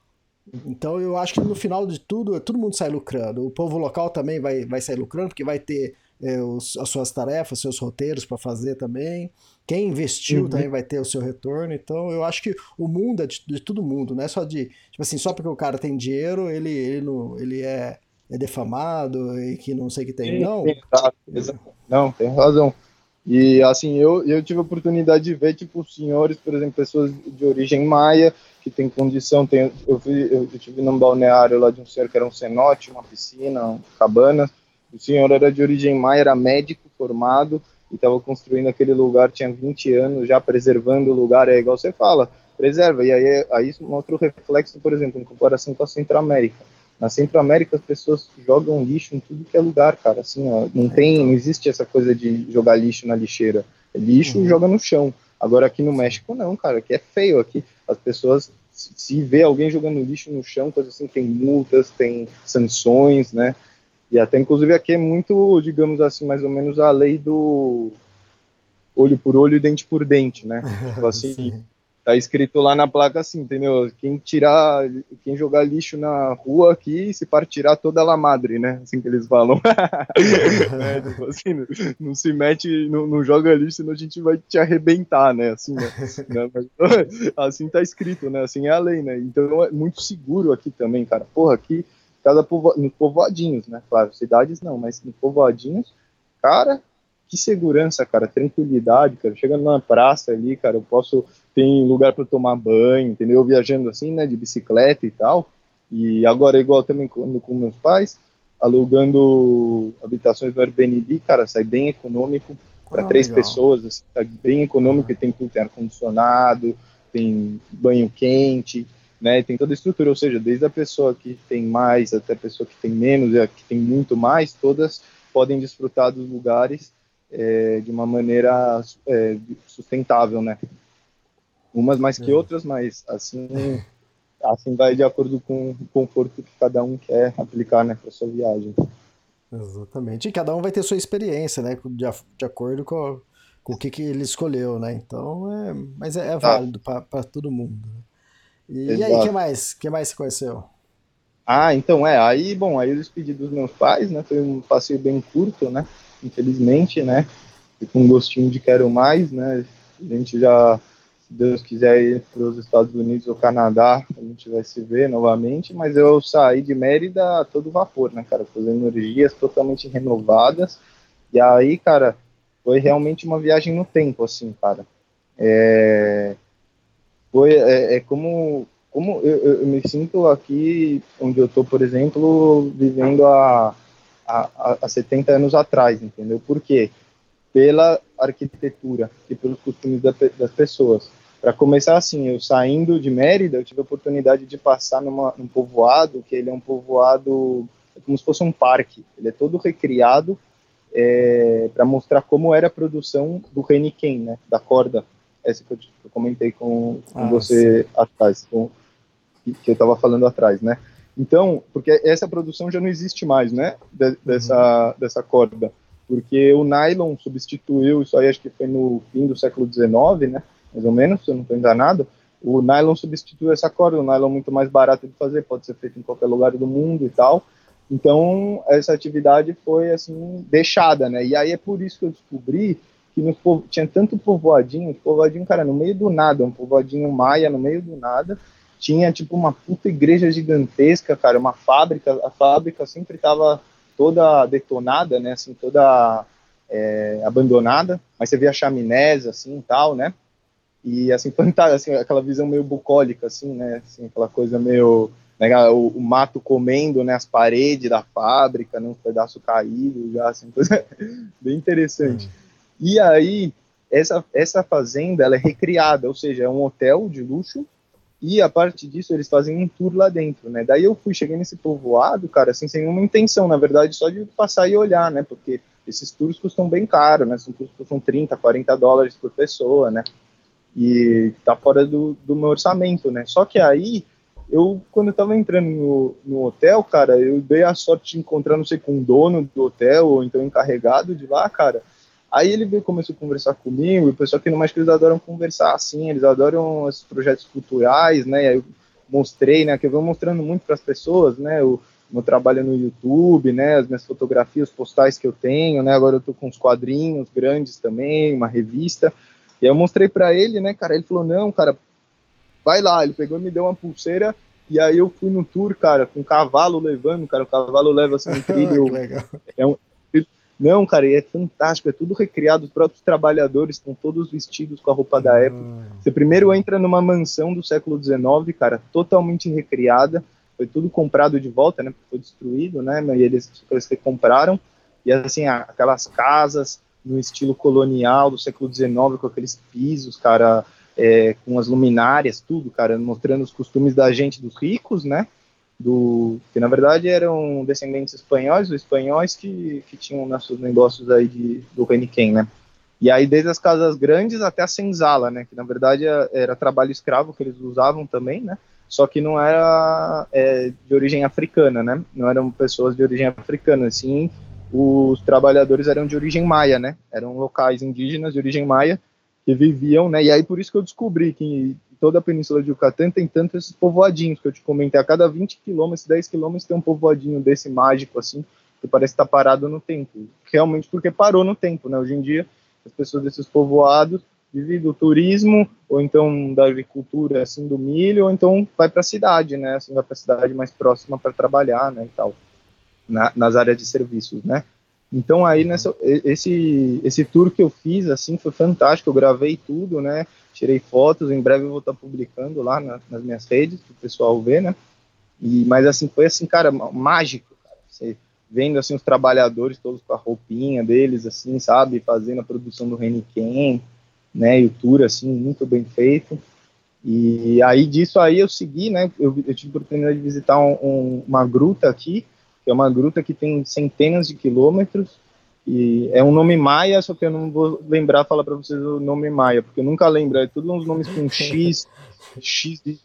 então eu acho que no final de tudo, todo mundo sai lucrando. O povo local também vai, vai sair lucrando, porque vai ter é, os- as suas tarefas, seus roteiros para fazer também. Quem investiu Uhum. também vai ter o seu retorno. Então eu acho que o mundo é de, de todo mundo, não é só de. Tipo assim, só porque o cara tem dinheiro, ele, ele, não, ele é, é defamado e que não sei o que tem. Sim, não. sim. Não, tem razão. E assim, eu, eu tive a oportunidade de ver, tipo, senhores, por exemplo, pessoas de origem maia, que tem condição, tem, eu, fui, eu, eu tive num balneário lá de um senhor que era um cenote, uma piscina, um cabana, o senhor era de origem maia, era médico formado, e estava construindo aquele lugar, tinha 20 anos, já preservando o lugar, é igual você fala, preserva, e aí, aí isso mostra o reflexo, por exemplo, em comparação com a Centro-América. Na Centro-América as pessoas jogam lixo em tudo que é lugar, cara. Assim, ó, não tem, não existe essa coisa de jogar lixo na lixeira. É lixo Uhum. joga no chão. Agora aqui no México não, cara. Aqui é feio. Aqui as pessoas se vê alguém jogando lixo no chão, coisa assim, tem multas, tem sanções, né? E até inclusive aqui é muito, digamos assim, mais ou menos a lei do olho por olho e dente por dente, né? Tipo assim, Sim. Tá escrito lá na placa assim, entendeu? Quem tirar, quem jogar lixo na rua aqui, se partirá toda la madre, né? Assim que eles falam. É, tipo assim, não, não se mete, não, não joga lixo, senão a gente vai te arrebentar, né? Assim, né? Assim tá escrito, né? Assim é a lei, né? Então é muito seguro aqui também, cara. Porra, aqui, cada povo, nos povoadinhos, né? Claro, cidades não, mas nos povoadinhos, cara, que segurança, cara, tranquilidade, cara. Chegando na praça ali, cara, eu posso tem lugar para tomar banho, entendeu? Viajando assim, né, de bicicleta e tal. E agora, igual também quando com meus pais, alugando habitações no Airbnb, cara, sai bem econômico para Ah, três legal. pessoas, assim, tá bem econômico, e tem tudo, tem ar-condicionado, tem banho quente, né, tem toda a estrutura, ou seja, desde a pessoa que tem mais até a pessoa que tem menos e a que tem muito mais, todas podem desfrutar dos lugares é, de uma maneira é, sustentável, né? Umas mais que É. outras, mas assim, assim vai de acordo com o conforto que cada um quer aplicar, né, para sua viagem. Exatamente. E cada um vai ter sua experiência, né? De, de acordo com, com o que, que ele escolheu, né? Então, é, mas é, é válido para todo mundo. né? E, e aí, o que mais? que mais você conheceu? Ah, então é, aí, bom, aí eu despedi dos meus pais, né, foi um passeio bem curto, né, infelizmente, né, e com um gostinho de quero mais, né, a gente já, se Deus quiser ir para os Estados Unidos ou Canadá, a gente vai se ver novamente, mas eu saí de Mérida a todo vapor, né, cara, as energias totalmente renovadas, e aí, cara, foi realmente uma viagem no tempo, assim, cara, é, foi, é, é como como eu, eu- me sinto aqui onde eu tô, por exemplo, vivendo há, há, há 70 anos atrás, entendeu? Por quê? Pela arquitetura e pelos costumes da das pessoas. Para começar assim, eu saindo de Mérida, eu tive a oportunidade de passar numa, num povoado, que ele é um povoado é como se fosse um parque. Ele é todo recriado para mostrar como era a produção do Heineken, né, da corda. Essa que eu, que eu comentei com, com Ah, você atrás, com, que, eu estava falando atrás, né? Então, porque essa produção já não existe mais, né? De- dessa, dessa corda. Porque o nylon substituiu, isso aí acho que foi no fim do século XIX, né? Mais ou menos, se eu não estou enganado. O nylon substituiu essa corda, o nylon é muito mais barato de fazer, pode ser feito em qualquer lugar do mundo e tal. Então, essa atividade foi, assim, deixada, né? E aí é por isso que eu descobri que no, povo- tinha tanto povoadinho, povoadinho, cara, no meio do nada, um povoadinho maia no meio do nada, tinha, tipo, uma puta igreja gigantesca, cara, uma fábrica, a fábrica sempre tava toda detonada, né, assim, toda é, abandonada, mas você via chaminés, assim, tal, né, e, assim, fantástico, assim, aquela visão meio bucólica, assim, né, assim, aquela coisa meio, né, o, o mato comendo, né, as paredes da fábrica, né, um pedaço caído, já, assim, coisa bem interessante. E aí, essa, essa fazenda, ela é recriada, ou seja, é um hotel de luxo, E a parte disso, eles fazem um tour lá dentro, né? Daí eu fui, cheguei nesse povoado, cara, assim, sem nenhuma intenção, na verdade, só de passar e olhar, né? Porque esses tours custam bem caro, né? São tours custam 30, 40 dólares por pessoa, né? E tá fora do, do meu orçamento, né? Só que aí, eu, quando eu tava entrando no, no hotel, cara, eu dei a sorte de encontrar, não sei, com o dono do hotel, ou então encarregado de lá, cara, Aí ele veio, começou a conversar comigo, e o pessoal aqui no México, eles adoram conversar assim, eles adoram esses projetos culturais, né, aí eu mostrei, né, que eu vou mostrando muito para as pessoas, né, o meu trabalho no YouTube, né, as minhas fotografias postais que eu tenho, né, agora eu tô com uns quadrinhos grandes também, uma revista, e aí eu mostrei para ele, né, cara, ele falou, não, cara, vai lá, ele pegou e me deu uma pulseira, e aí eu fui no tour, cara, com um cavalo levando, cara, o cavalo leva assim um trilho, é um, não, cara, e é fantástico, é tudo recriado, os próprios trabalhadores estão todos vestidos com a roupa da época. Você primeiro entra numa mansão do século XIX, cara, totalmente recriada, foi tudo comprado de volta, né, foi destruído, né, e eles, eles compraram, e assim, aquelas casas no estilo colonial do século XIX, com aqueles pisos, cara, é, com as luminárias, tudo, cara, mostrando os costumes da gente, dos ricos, né, do que na verdade eram descendentes espanhóis, os espanhóis que, que tinham nossos negócios aí de, do Heineken, né? E aí desde as casas grandes até a senzala, né? Que na verdade era, é, era trabalho escravo que eles usavam também, né? Só que não era é, de origem africana, né? Não eram pessoas de origem africana, assim, os trabalhadores eram de origem maia, né? Eram locais indígenas de origem maia que viviam, né? E aí por isso que eu descobri que toda a Península de Yucatán tem tanto esses povoadinhos que eu te comentei. A cada 20 quilômetros, 10 quilômetros tem um povoadinho desse mágico, assim, que parece estar tá parado no tempo. Realmente porque parou no tempo, né? Hoje em dia, as pessoas desses povoados vivem do turismo, ou então da agricultura, assim, do milho, ou então vai para a cidade, né? Assim, vai para a cidade mais próxima para trabalhar, né, e tal, na, nas áreas de serviços, né? Então aí nessa esse esse tour que eu fiz assim foi fantástico, eu gravei tudo, né? tirei fotos, em breve eu vou estar publicando lá na, nas minhas redes, para o pessoal ver, né? E, mas assim, foi assim, cara, mágico, cara. Você vendo assim os trabalhadores todos com a roupinha deles, assim, sabe, fazendo a produção do Heineken, né, e o tour, assim, muito bem feito. E aí disso aí eu segui, né, eu, eu tive a oportunidade de visitar um, um, uma gruta aqui, que é uma gruta que tem centenas de quilômetros, e é um nome maia, só que eu não vou lembrar falar para vocês o nome maia, porque eu nunca lembro. É tudo uns nomes com X, X de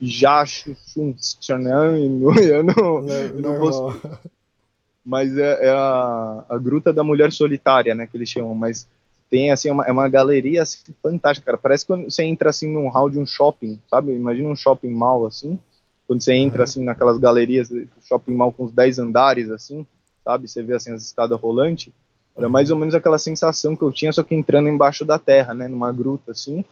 Jacho, eu não, eu não, eu não vou. Mas é, é a, a, Gruta da Mulher Solitária, né, que eles chamam. Mas tem assim uma, é uma galeria assim, fantástica, cara. Parece quando você entra assim num hall de um shopping, sabe? Imagina um shopping mall assim, quando você entra assim naquelas galerias, shopping mall com uns 10 andares assim sabe? Você vê assim as escadas rolantes. Era mais ou menos aquela sensação que eu tinha, só que entrando embaixo da terra, né? Numa gruta assim.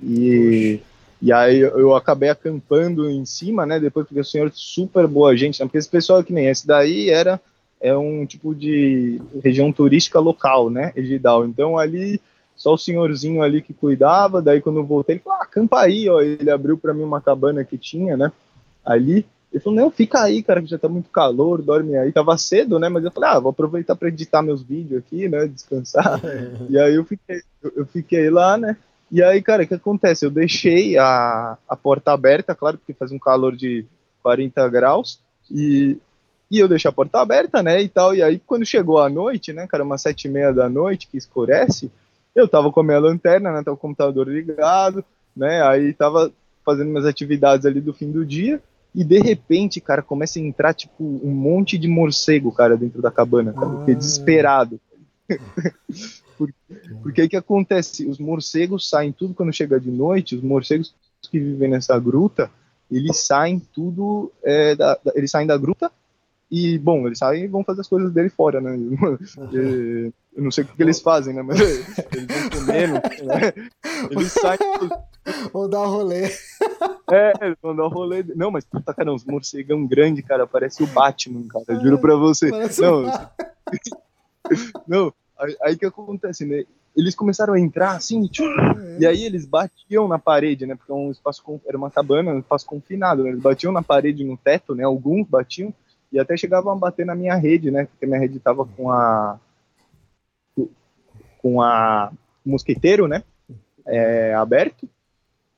E, e aí eu acabei acampando em cima, né? Depois, porque o senhor super boa gente, né? Porque esse pessoal que nem esse daí era é um tipo de região turística local, né? Egidal. Então ali só o senhorzinho ali que cuidava. Daí quando eu voltei, ele falou: ah, acampa aí, ó. Ele abriu para mim uma cabana que tinha, né? Ali. Ele falou, não, fica aí, cara, que já tá muito calor, dorme aí. Tava cedo, né? Mas eu falei, ah, vou aproveitar para editar meus vídeos aqui, né? Descansar. e aí eu fiquei, eu fiquei lá, né? E aí, cara, o que acontece? Eu deixei a, a porta aberta, claro, porque faz um calor de 40 graus, e, e eu deixei a porta aberta, né, e tal, e aí quando chegou a noite, né, cara, umas sete e meia da noite, que escurece, eu tava com a minha lanterna, né, tava com o computador ligado, né, aí tava fazendo minhas atividades ali do fim do dia, e de repente, cara, começa a entrar, tipo, um monte de morcego, cara, dentro da cabana, cara. Fiquei ah. desesperado. porque aí que acontece? Os morcegos saem tudo quando chega de noite, os morcegos que vivem nessa gruta, eles saem tudo, é, da, da, eles saem da gruta e, bom, eles saem e vão fazer as coisas dele fora, né? Eu não sei o que, que eles fazem, né? Mas eles vão comendo, né? Eles saem. Vão dar um rolê. É, vão dar um rolê. Não, mas puta, cara, uns morcegão grande, cara. Parece o Batman, cara. Eu juro pra você. Parece não, não, aí, que acontece, né? Eles começaram a entrar assim, tchum, é. e aí eles batiam na parede, né? Porque é um espaço, era uma cabana, um espaço confinado, né? Eles batiam na parede, no teto, né? Alguns batiam, e até chegavam a bater na minha rede, né? Porque minha rede tava com a. com a mosqueteiro, né? É, aberto.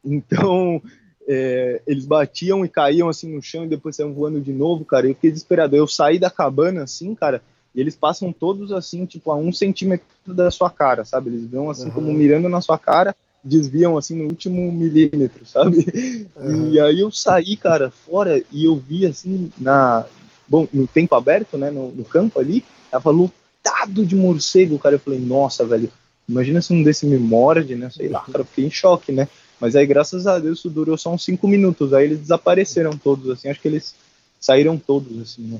Então, é, eles batiam e caíam assim no chão e depois saíam voando de novo, cara. Eu fiquei desesperado. Eu saí da cabana assim, cara, e eles passam todos assim, tipo, a um centímetro da sua cara, sabe? Eles vão assim, uhum. como mirando na sua cara, desviam assim no último milímetro, sabe? Uhum. E aí eu saí, cara, fora e eu vi assim, na. Bom, no tempo aberto, né, no, no campo ali, tava lotado de morcego, cara. Eu falei, nossa, velho, imagina se um desse me morde, né? Sei lá, cara, eu fiquei em choque, né? Mas aí, graças a Deus, isso durou só uns cinco minutos. Aí eles desapareceram todos, assim. Acho que eles saíram todos, assim, né?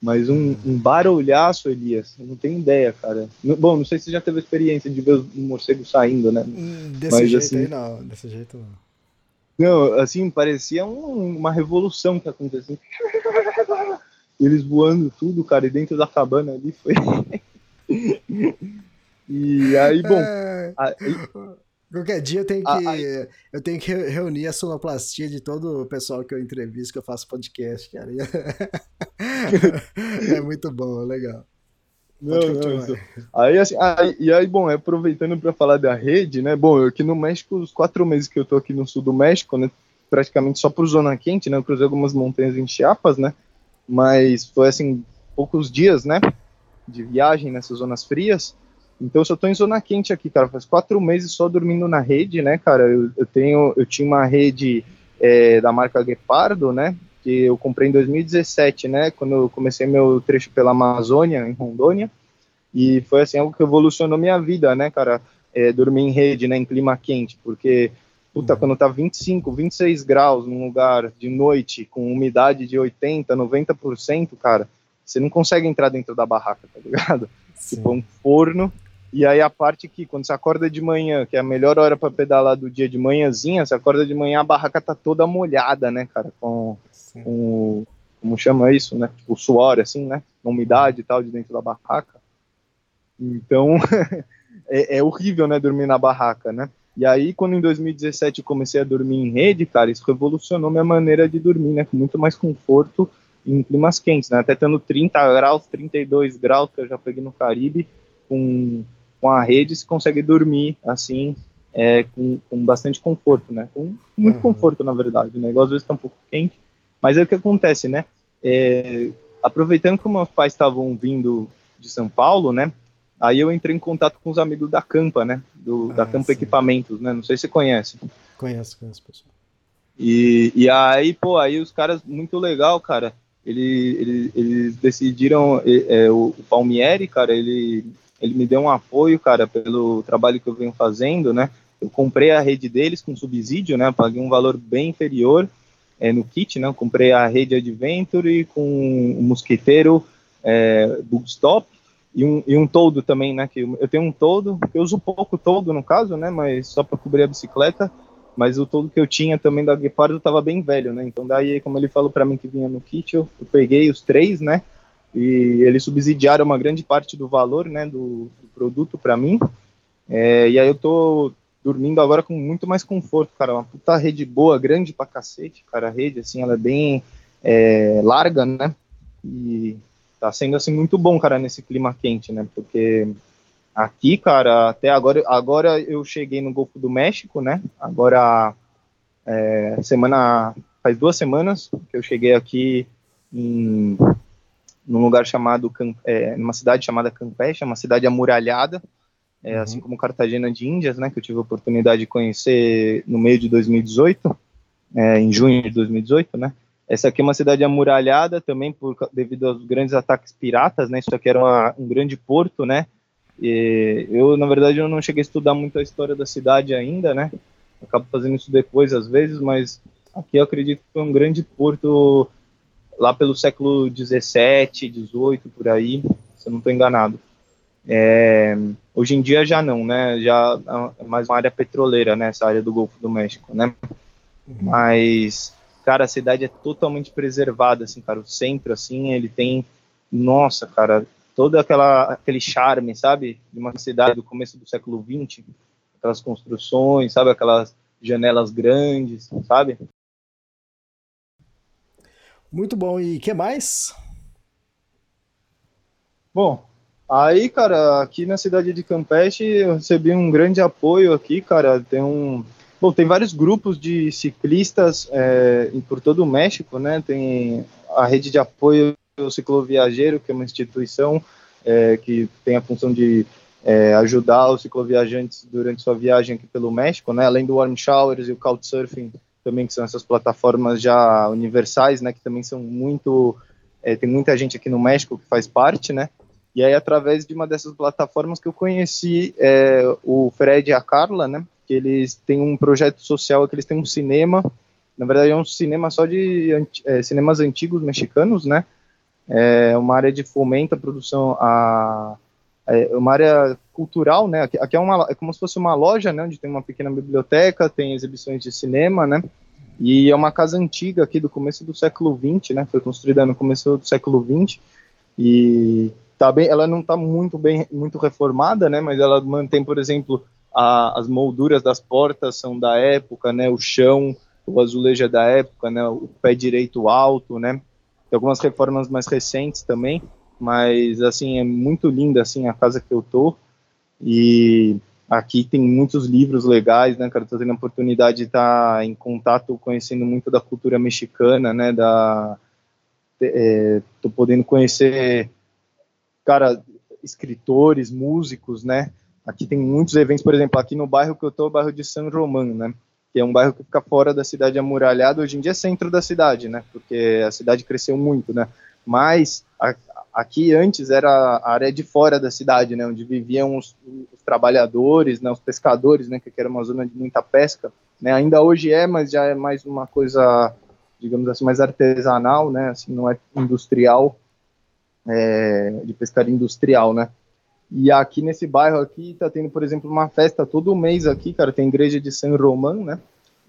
Mas um, um barulhaço, Elias, não tenho ideia, cara. Bom, não sei se você já teve experiência de ver os morcegos saindo, né? Hum, desse Mas, jeito assim, aí não, desse jeito não. Não, assim, parecia um, uma revolução que acontecia. Eles voando tudo, cara, e dentro da cabana ali foi. e aí, bom. É... Aí, Qualquer dia eu tenho que, eu tenho que reunir a sonoplastia de todo o pessoal que eu entrevisto, que eu faço podcast, cara. é muito bom, é legal. Não, não, aí, assim, aí, e aí, bom, aproveitando para falar da rede, né? Bom, eu aqui no México, os quatro meses que eu tô aqui no sul do México, né? Praticamente só por zona quente, né? Eu cruzei algumas montanhas em Chiapas, né? Mas foi assim, poucos dias, né? De viagem nessas zonas frias. Então eu só tô em zona quente aqui, cara. Faz quatro meses só dormindo na rede, né, cara? Eu, eu tenho, eu tinha uma rede é, da marca Guepardo, né? Que eu comprei em 2017, né? Quando eu comecei meu trecho pela Amazônia, em Rondônia. E foi assim algo que evolucionou minha vida, né, cara? É, dormir em rede, né, em clima quente, porque puta, uhum. quando tá 25, 26 graus num lugar de noite com umidade de 80, 90%, cara, você não consegue entrar dentro da barraca, tá ligado? Sim. Tipo um forno e aí a parte que quando você acorda de manhã, que é a melhor hora para pedalar do dia de manhãzinha, você acorda de manhã, a barraca tá toda molhada, né, cara, com, com como chama isso, né, tipo suor, assim, né, umidade e tal de dentro da barraca. Então, é, é, horrível, né, dormir na barraca, né. E aí, quando em 2017 eu comecei a dormir em rede, cara, isso revolucionou minha maneira de dormir, né, com muito mais conforto em climas quentes, né, até tendo 30 graus, 32 graus que eu já peguei no Caribe, com com a rede se consegue dormir assim é, com, com bastante conforto, né? Com muito uhum. conforto, na verdade. O negócio às vezes está um pouco quente, mas é o que acontece, né? É, aproveitando que meus pais estavam vindo de São Paulo, né? Aí eu entrei em contato com os amigos da Campa, né? Do, ah, da Campa sim. Equipamentos, né? Não sei se você conhece. Conheço, conheço, pessoal. E, e aí, pô, aí os caras, muito legal, cara. Eles, eles, eles decidiram, é, o, o Palmieri, cara, ele ele me deu um apoio, cara, pelo trabalho que eu venho fazendo, né? Eu comprei a rede deles com subsídio, né? Paguei um valor bem inferior é, no kit, né? Comprei a rede Adventure com o mosquiteiro é, Bookstop e um, e um todo também, né? Que eu tenho um todo, eu uso pouco todo no caso, né? Mas só para cobrir a bicicleta. Mas o todo que eu tinha também da Guepardo estava bem velho, né? Então daí, como ele falou para mim que vinha no kit, eu, eu peguei os três, né? e eles subsidiaram uma grande parte do valor né, do, do produto para mim. É, e aí eu tô dormindo agora com muito mais conforto, cara. Uma puta rede boa, grande pra cacete, cara. A rede, assim, ela é bem é, larga, né? E tá sendo, assim, muito bom, cara, nesse clima quente, né? Porque aqui, cara, até agora, agora eu cheguei no Golfo do México, né? Agora, é, semana, faz duas semanas que eu cheguei aqui em num lugar chamado, é, numa cidade chamada Campeche, uma cidade amuralhada, é, uhum. assim como Cartagena de Índias, né, que eu tive a oportunidade de conhecer no meio de 2018, é, em junho de 2018, né. Essa aqui é uma cidade amuralhada também por devido aos grandes ataques piratas, né. Isso aqui era uma, um grande porto, né. E eu, na verdade, eu não cheguei a estudar muito a história da cidade ainda, né. acabo fazendo isso depois às vezes, mas aqui eu acredito que foi um grande porto lá pelo século 17, 18 por aí, se eu não estou enganado. É, hoje em dia já não, né? Já é mais uma área petroleira, né? Essa área do Golfo do México, né? Uhum. Mas, cara, a cidade é totalmente preservada, assim, cara. O centro, assim, ele tem, nossa, cara, todo aquela, aquele charme, sabe? De uma cidade do começo do século XX, aquelas construções, sabe? Aquelas janelas grandes, sabe? Muito bom. E que mais? Bom, aí, cara, aqui na cidade de Campeche eu recebi um grande apoio aqui, cara. Tem um Bom, tem vários grupos de ciclistas é, por todo o México, né? Tem a rede de apoio ao cicloviajeiro, que é uma instituição é, que tem a função de é, ajudar os cicloviajantes durante sua viagem aqui pelo México, né? Além do Warm Showers e o Couchsurfing, também que são essas plataformas já universais, né? Que também são muito é, tem muita gente aqui no México que faz parte, né? E aí através de uma dessas plataformas que eu conheci é, o Fred e a Carla, né? Que eles têm um projeto social, que eles têm um cinema. Na verdade é um cinema só de é, cinemas antigos mexicanos, né? É uma área de fomento à produção a é uma área cultural, né? Aqui, aqui, é, uma, é como se fosse uma loja, né? Onde tem uma pequena biblioteca, tem exibições de cinema, né? E é uma casa antiga aqui do começo do século XX, né? Foi construída no começo do século XX e tá bem, ela não está muito bem, muito reformada, né? Mas ela mantém, por exemplo, a, as molduras das portas são da época, né? O chão, o azulejo é da época, né? O pé direito alto, né? Tem algumas reformas mais recentes também mas assim é muito linda assim a casa que eu tô e aqui tem muitos livros legais, né, cara, tô tendo a oportunidade de estar em contato, conhecendo muito da cultura mexicana, né, da é, tô podendo conhecer cara escritores, músicos, né, aqui tem muitos eventos, por exemplo, aqui no bairro que eu tô, o bairro de San Román, né, que é um bairro que fica fora da cidade amuralhada, hoje em dia é centro da cidade, né, porque a cidade cresceu muito, né, mas a, Aqui antes era a área de fora da cidade, né, onde viviam os, os trabalhadores, né, os pescadores, né, que era uma zona de muita pesca. Né, ainda hoje é, mas já é mais uma coisa, digamos assim, mais artesanal, né, assim, não é industrial, é, de pescaria industrial, né. E aqui nesse bairro aqui tá tendo, por exemplo, uma festa todo mês aqui, cara, tem igreja de San Román, né,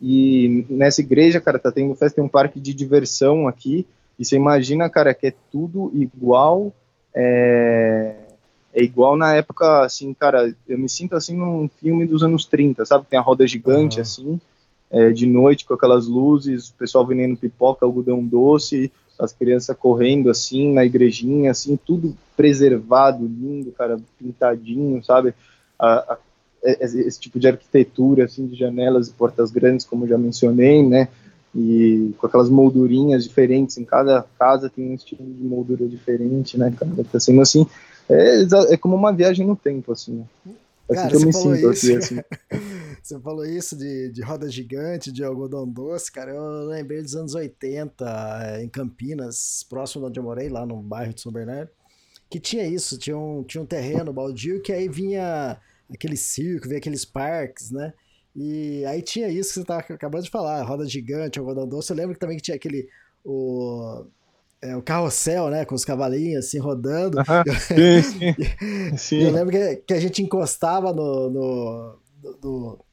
e nessa igreja, cara, tá tendo festa, tem um parque de diversão aqui, e você imagina, cara, que é tudo igual, é, é, igual na época, assim, cara, eu me sinto assim num filme dos anos 30, sabe? Tem a roda gigante, uhum. assim, é, de noite com aquelas luzes, o pessoal vendendo pipoca, algodão doce, as crianças correndo, assim, na igrejinha, assim, tudo preservado, lindo, cara, pintadinho, sabe? A, a, é, esse tipo de arquitetura, assim, de janelas e portas grandes, como já mencionei, né? e com aquelas moldurinhas diferentes, em cada casa tem um estilo de moldura diferente, né, cara? Tá sendo assim, é, é como uma viagem no tempo, assim. É assim cara, que eu me sinto aqui, assim. você falou isso de, de roda gigante, de algodão doce, cara, eu lembrei dos anos 80, é, em Campinas, próximo de onde eu morei, lá no bairro de São Bernardo, que tinha isso, tinha um, tinha um terreno baldio que aí vinha aquele circo, vinha aqueles parques, né? E aí tinha isso que você estava acabando de falar, roda gigante, algodão doce. Eu lembro que também que tinha aquele. O, é, o carrossel, né? Com os cavalinhos assim rodando. Uh -huh. sim, sim. eu lembro que, que, a gente encostava no, no, no,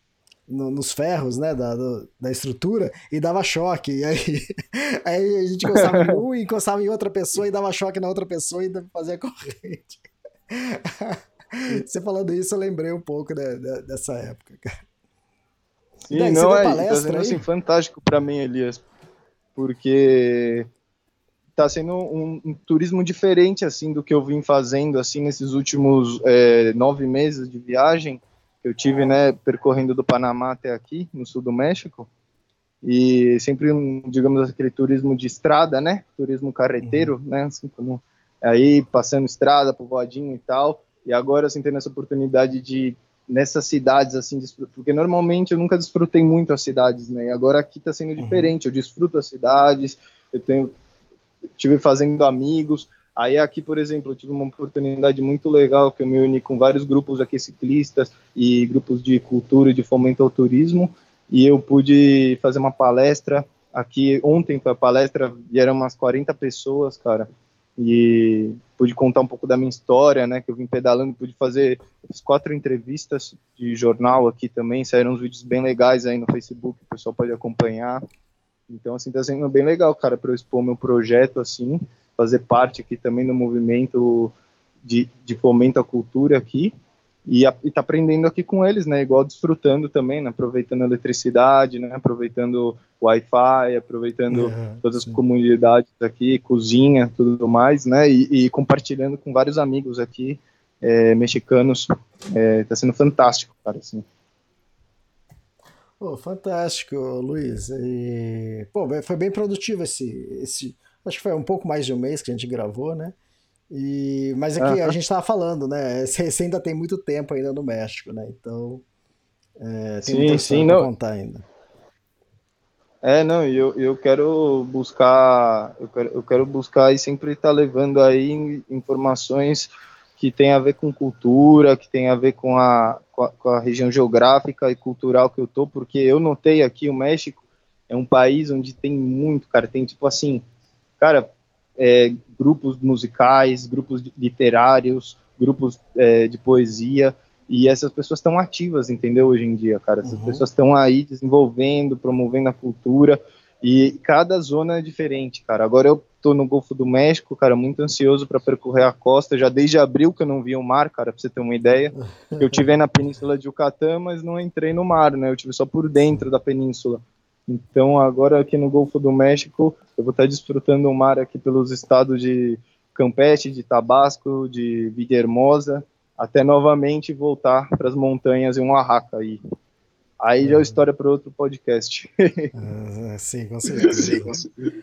no nos ferros, né? Da, do, da estrutura e dava choque. E aí, aí a gente encostava em um e encostava em outra pessoa e dava choque na outra pessoa e fazia corrente. Você falando isso, eu lembrei um pouco de, de, dessa época, cara. Sim, Daí, não é, tá sendo assim, fantástico para mim, Elias, porque tá sendo um, um, turismo diferente assim do que eu vim fazendo assim nesses últimos é, nove meses de viagem eu tive, né, percorrendo do Panamá até aqui no sul do México e sempre digamos aquele turismo de estrada, né, turismo carreteiro, uhum. né, assim como aí passando estrada, povoadinho e tal, e agora assim tendo essa oportunidade de nessas cidades, assim, porque normalmente eu nunca desfrutei muito as cidades, né? E agora aqui está sendo uhum. diferente, eu desfruto as cidades, eu tenho, tive fazendo amigos. Aí aqui, por exemplo, eu tive uma oportunidade muito legal que eu me uni com vários grupos aqui ciclistas e grupos de cultura e de fomento ao turismo, e eu pude fazer uma palestra aqui. Ontem foi a palestra, e eram umas 40 pessoas, cara. E pude contar um pouco da minha história, né, que eu vim pedalando, pude fazer quatro entrevistas de jornal aqui também, saíram uns vídeos bem legais aí no Facebook, o pessoal pode acompanhar. Então, assim, tá sendo bem legal, cara, para eu expor meu projeto, assim, fazer parte aqui também do movimento de, de fomento à cultura aqui, e, a, e tá aprendendo aqui com eles, né? Igual desfrutando também, né? Aproveitando a eletricidade, né? Aproveitando o Wi-Fi, aproveitando é, todas sim. as comunidades aqui, cozinha, tudo mais, né? E, e compartilhando com vários amigos aqui é, mexicanos. É, tá sendo fantástico, cara, assim. Oh, fantástico, Luiz. E, pô, foi bem produtivo esse, esse. Acho que foi um pouco mais de um mês que a gente gravou, né? E, mas aqui a gente estava falando, né? Você ainda tem muito tempo ainda no México, né? Então é, tem sim, sim, não. contar ainda. É, não, eu, eu quero buscar, eu quero, eu quero buscar e sempre estar tá levando aí informações que tem a ver com cultura, que tem a ver com a, com a, com a região geográfica e cultural que eu tô, porque eu notei aqui o México é um país onde tem muito, cara, tem tipo assim, cara, é, grupos musicais, grupos literários, grupos é, de poesia, e essas pessoas estão ativas, entendeu, hoje em dia, cara. Essas uhum. pessoas estão aí desenvolvendo, promovendo a cultura, e cada zona é diferente, cara. Agora eu tô no Golfo do México, cara, muito ansioso para percorrer a costa, já desde abril que eu não vi o mar, cara, pra você ter uma ideia. Eu tive na Península de Yucatán, mas não entrei no mar, né? Eu tive só por dentro da península. Então, agora aqui no Golfo do México, eu vou estar desfrutando o mar aqui pelos estados de Campeche, de Tabasco, de Villahermosa, até novamente voltar para as montanhas em Oaxaca. E aí já é história para outro podcast. Ah, sim, com certeza. sim, com certeza.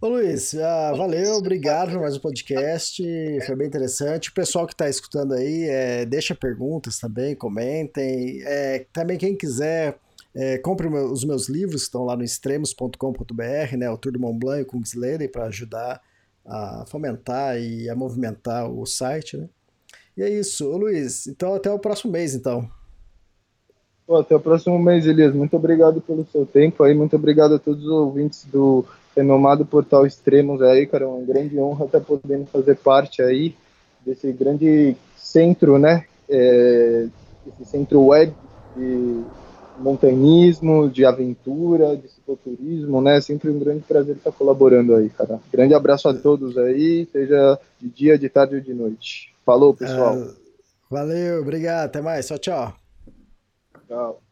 Ô Luiz, ah, valeu, obrigado por mais um podcast, foi bem interessante. O pessoal que está escutando aí, é, deixa perguntas também, comentem. É, também quem quiser é, compre os meus livros, estão lá no extremos.com.br, né? O Tour do Mont Blanc e o Kungsleden, para ajudar a fomentar e a movimentar o site, né? E é isso. Ô, Luiz, então até o próximo mês, então. Pô, até o próximo mês, Elias. Muito obrigado pelo seu tempo aí. Muito obrigado a todos os ouvintes do renomado Portal Extremos aí, cara. É uma grande honra estar podendo fazer parte aí desse grande centro, né? É, esse centro web de montanhismo, de aventura, de cicloturismo, né? Sempre um grande prazer estar colaborando aí, cara. Grande abraço a todos aí, seja de dia, de tarde ou de noite. Falou, pessoal. Uh, valeu, obrigado, até mais, tchau, tchau. Tchau.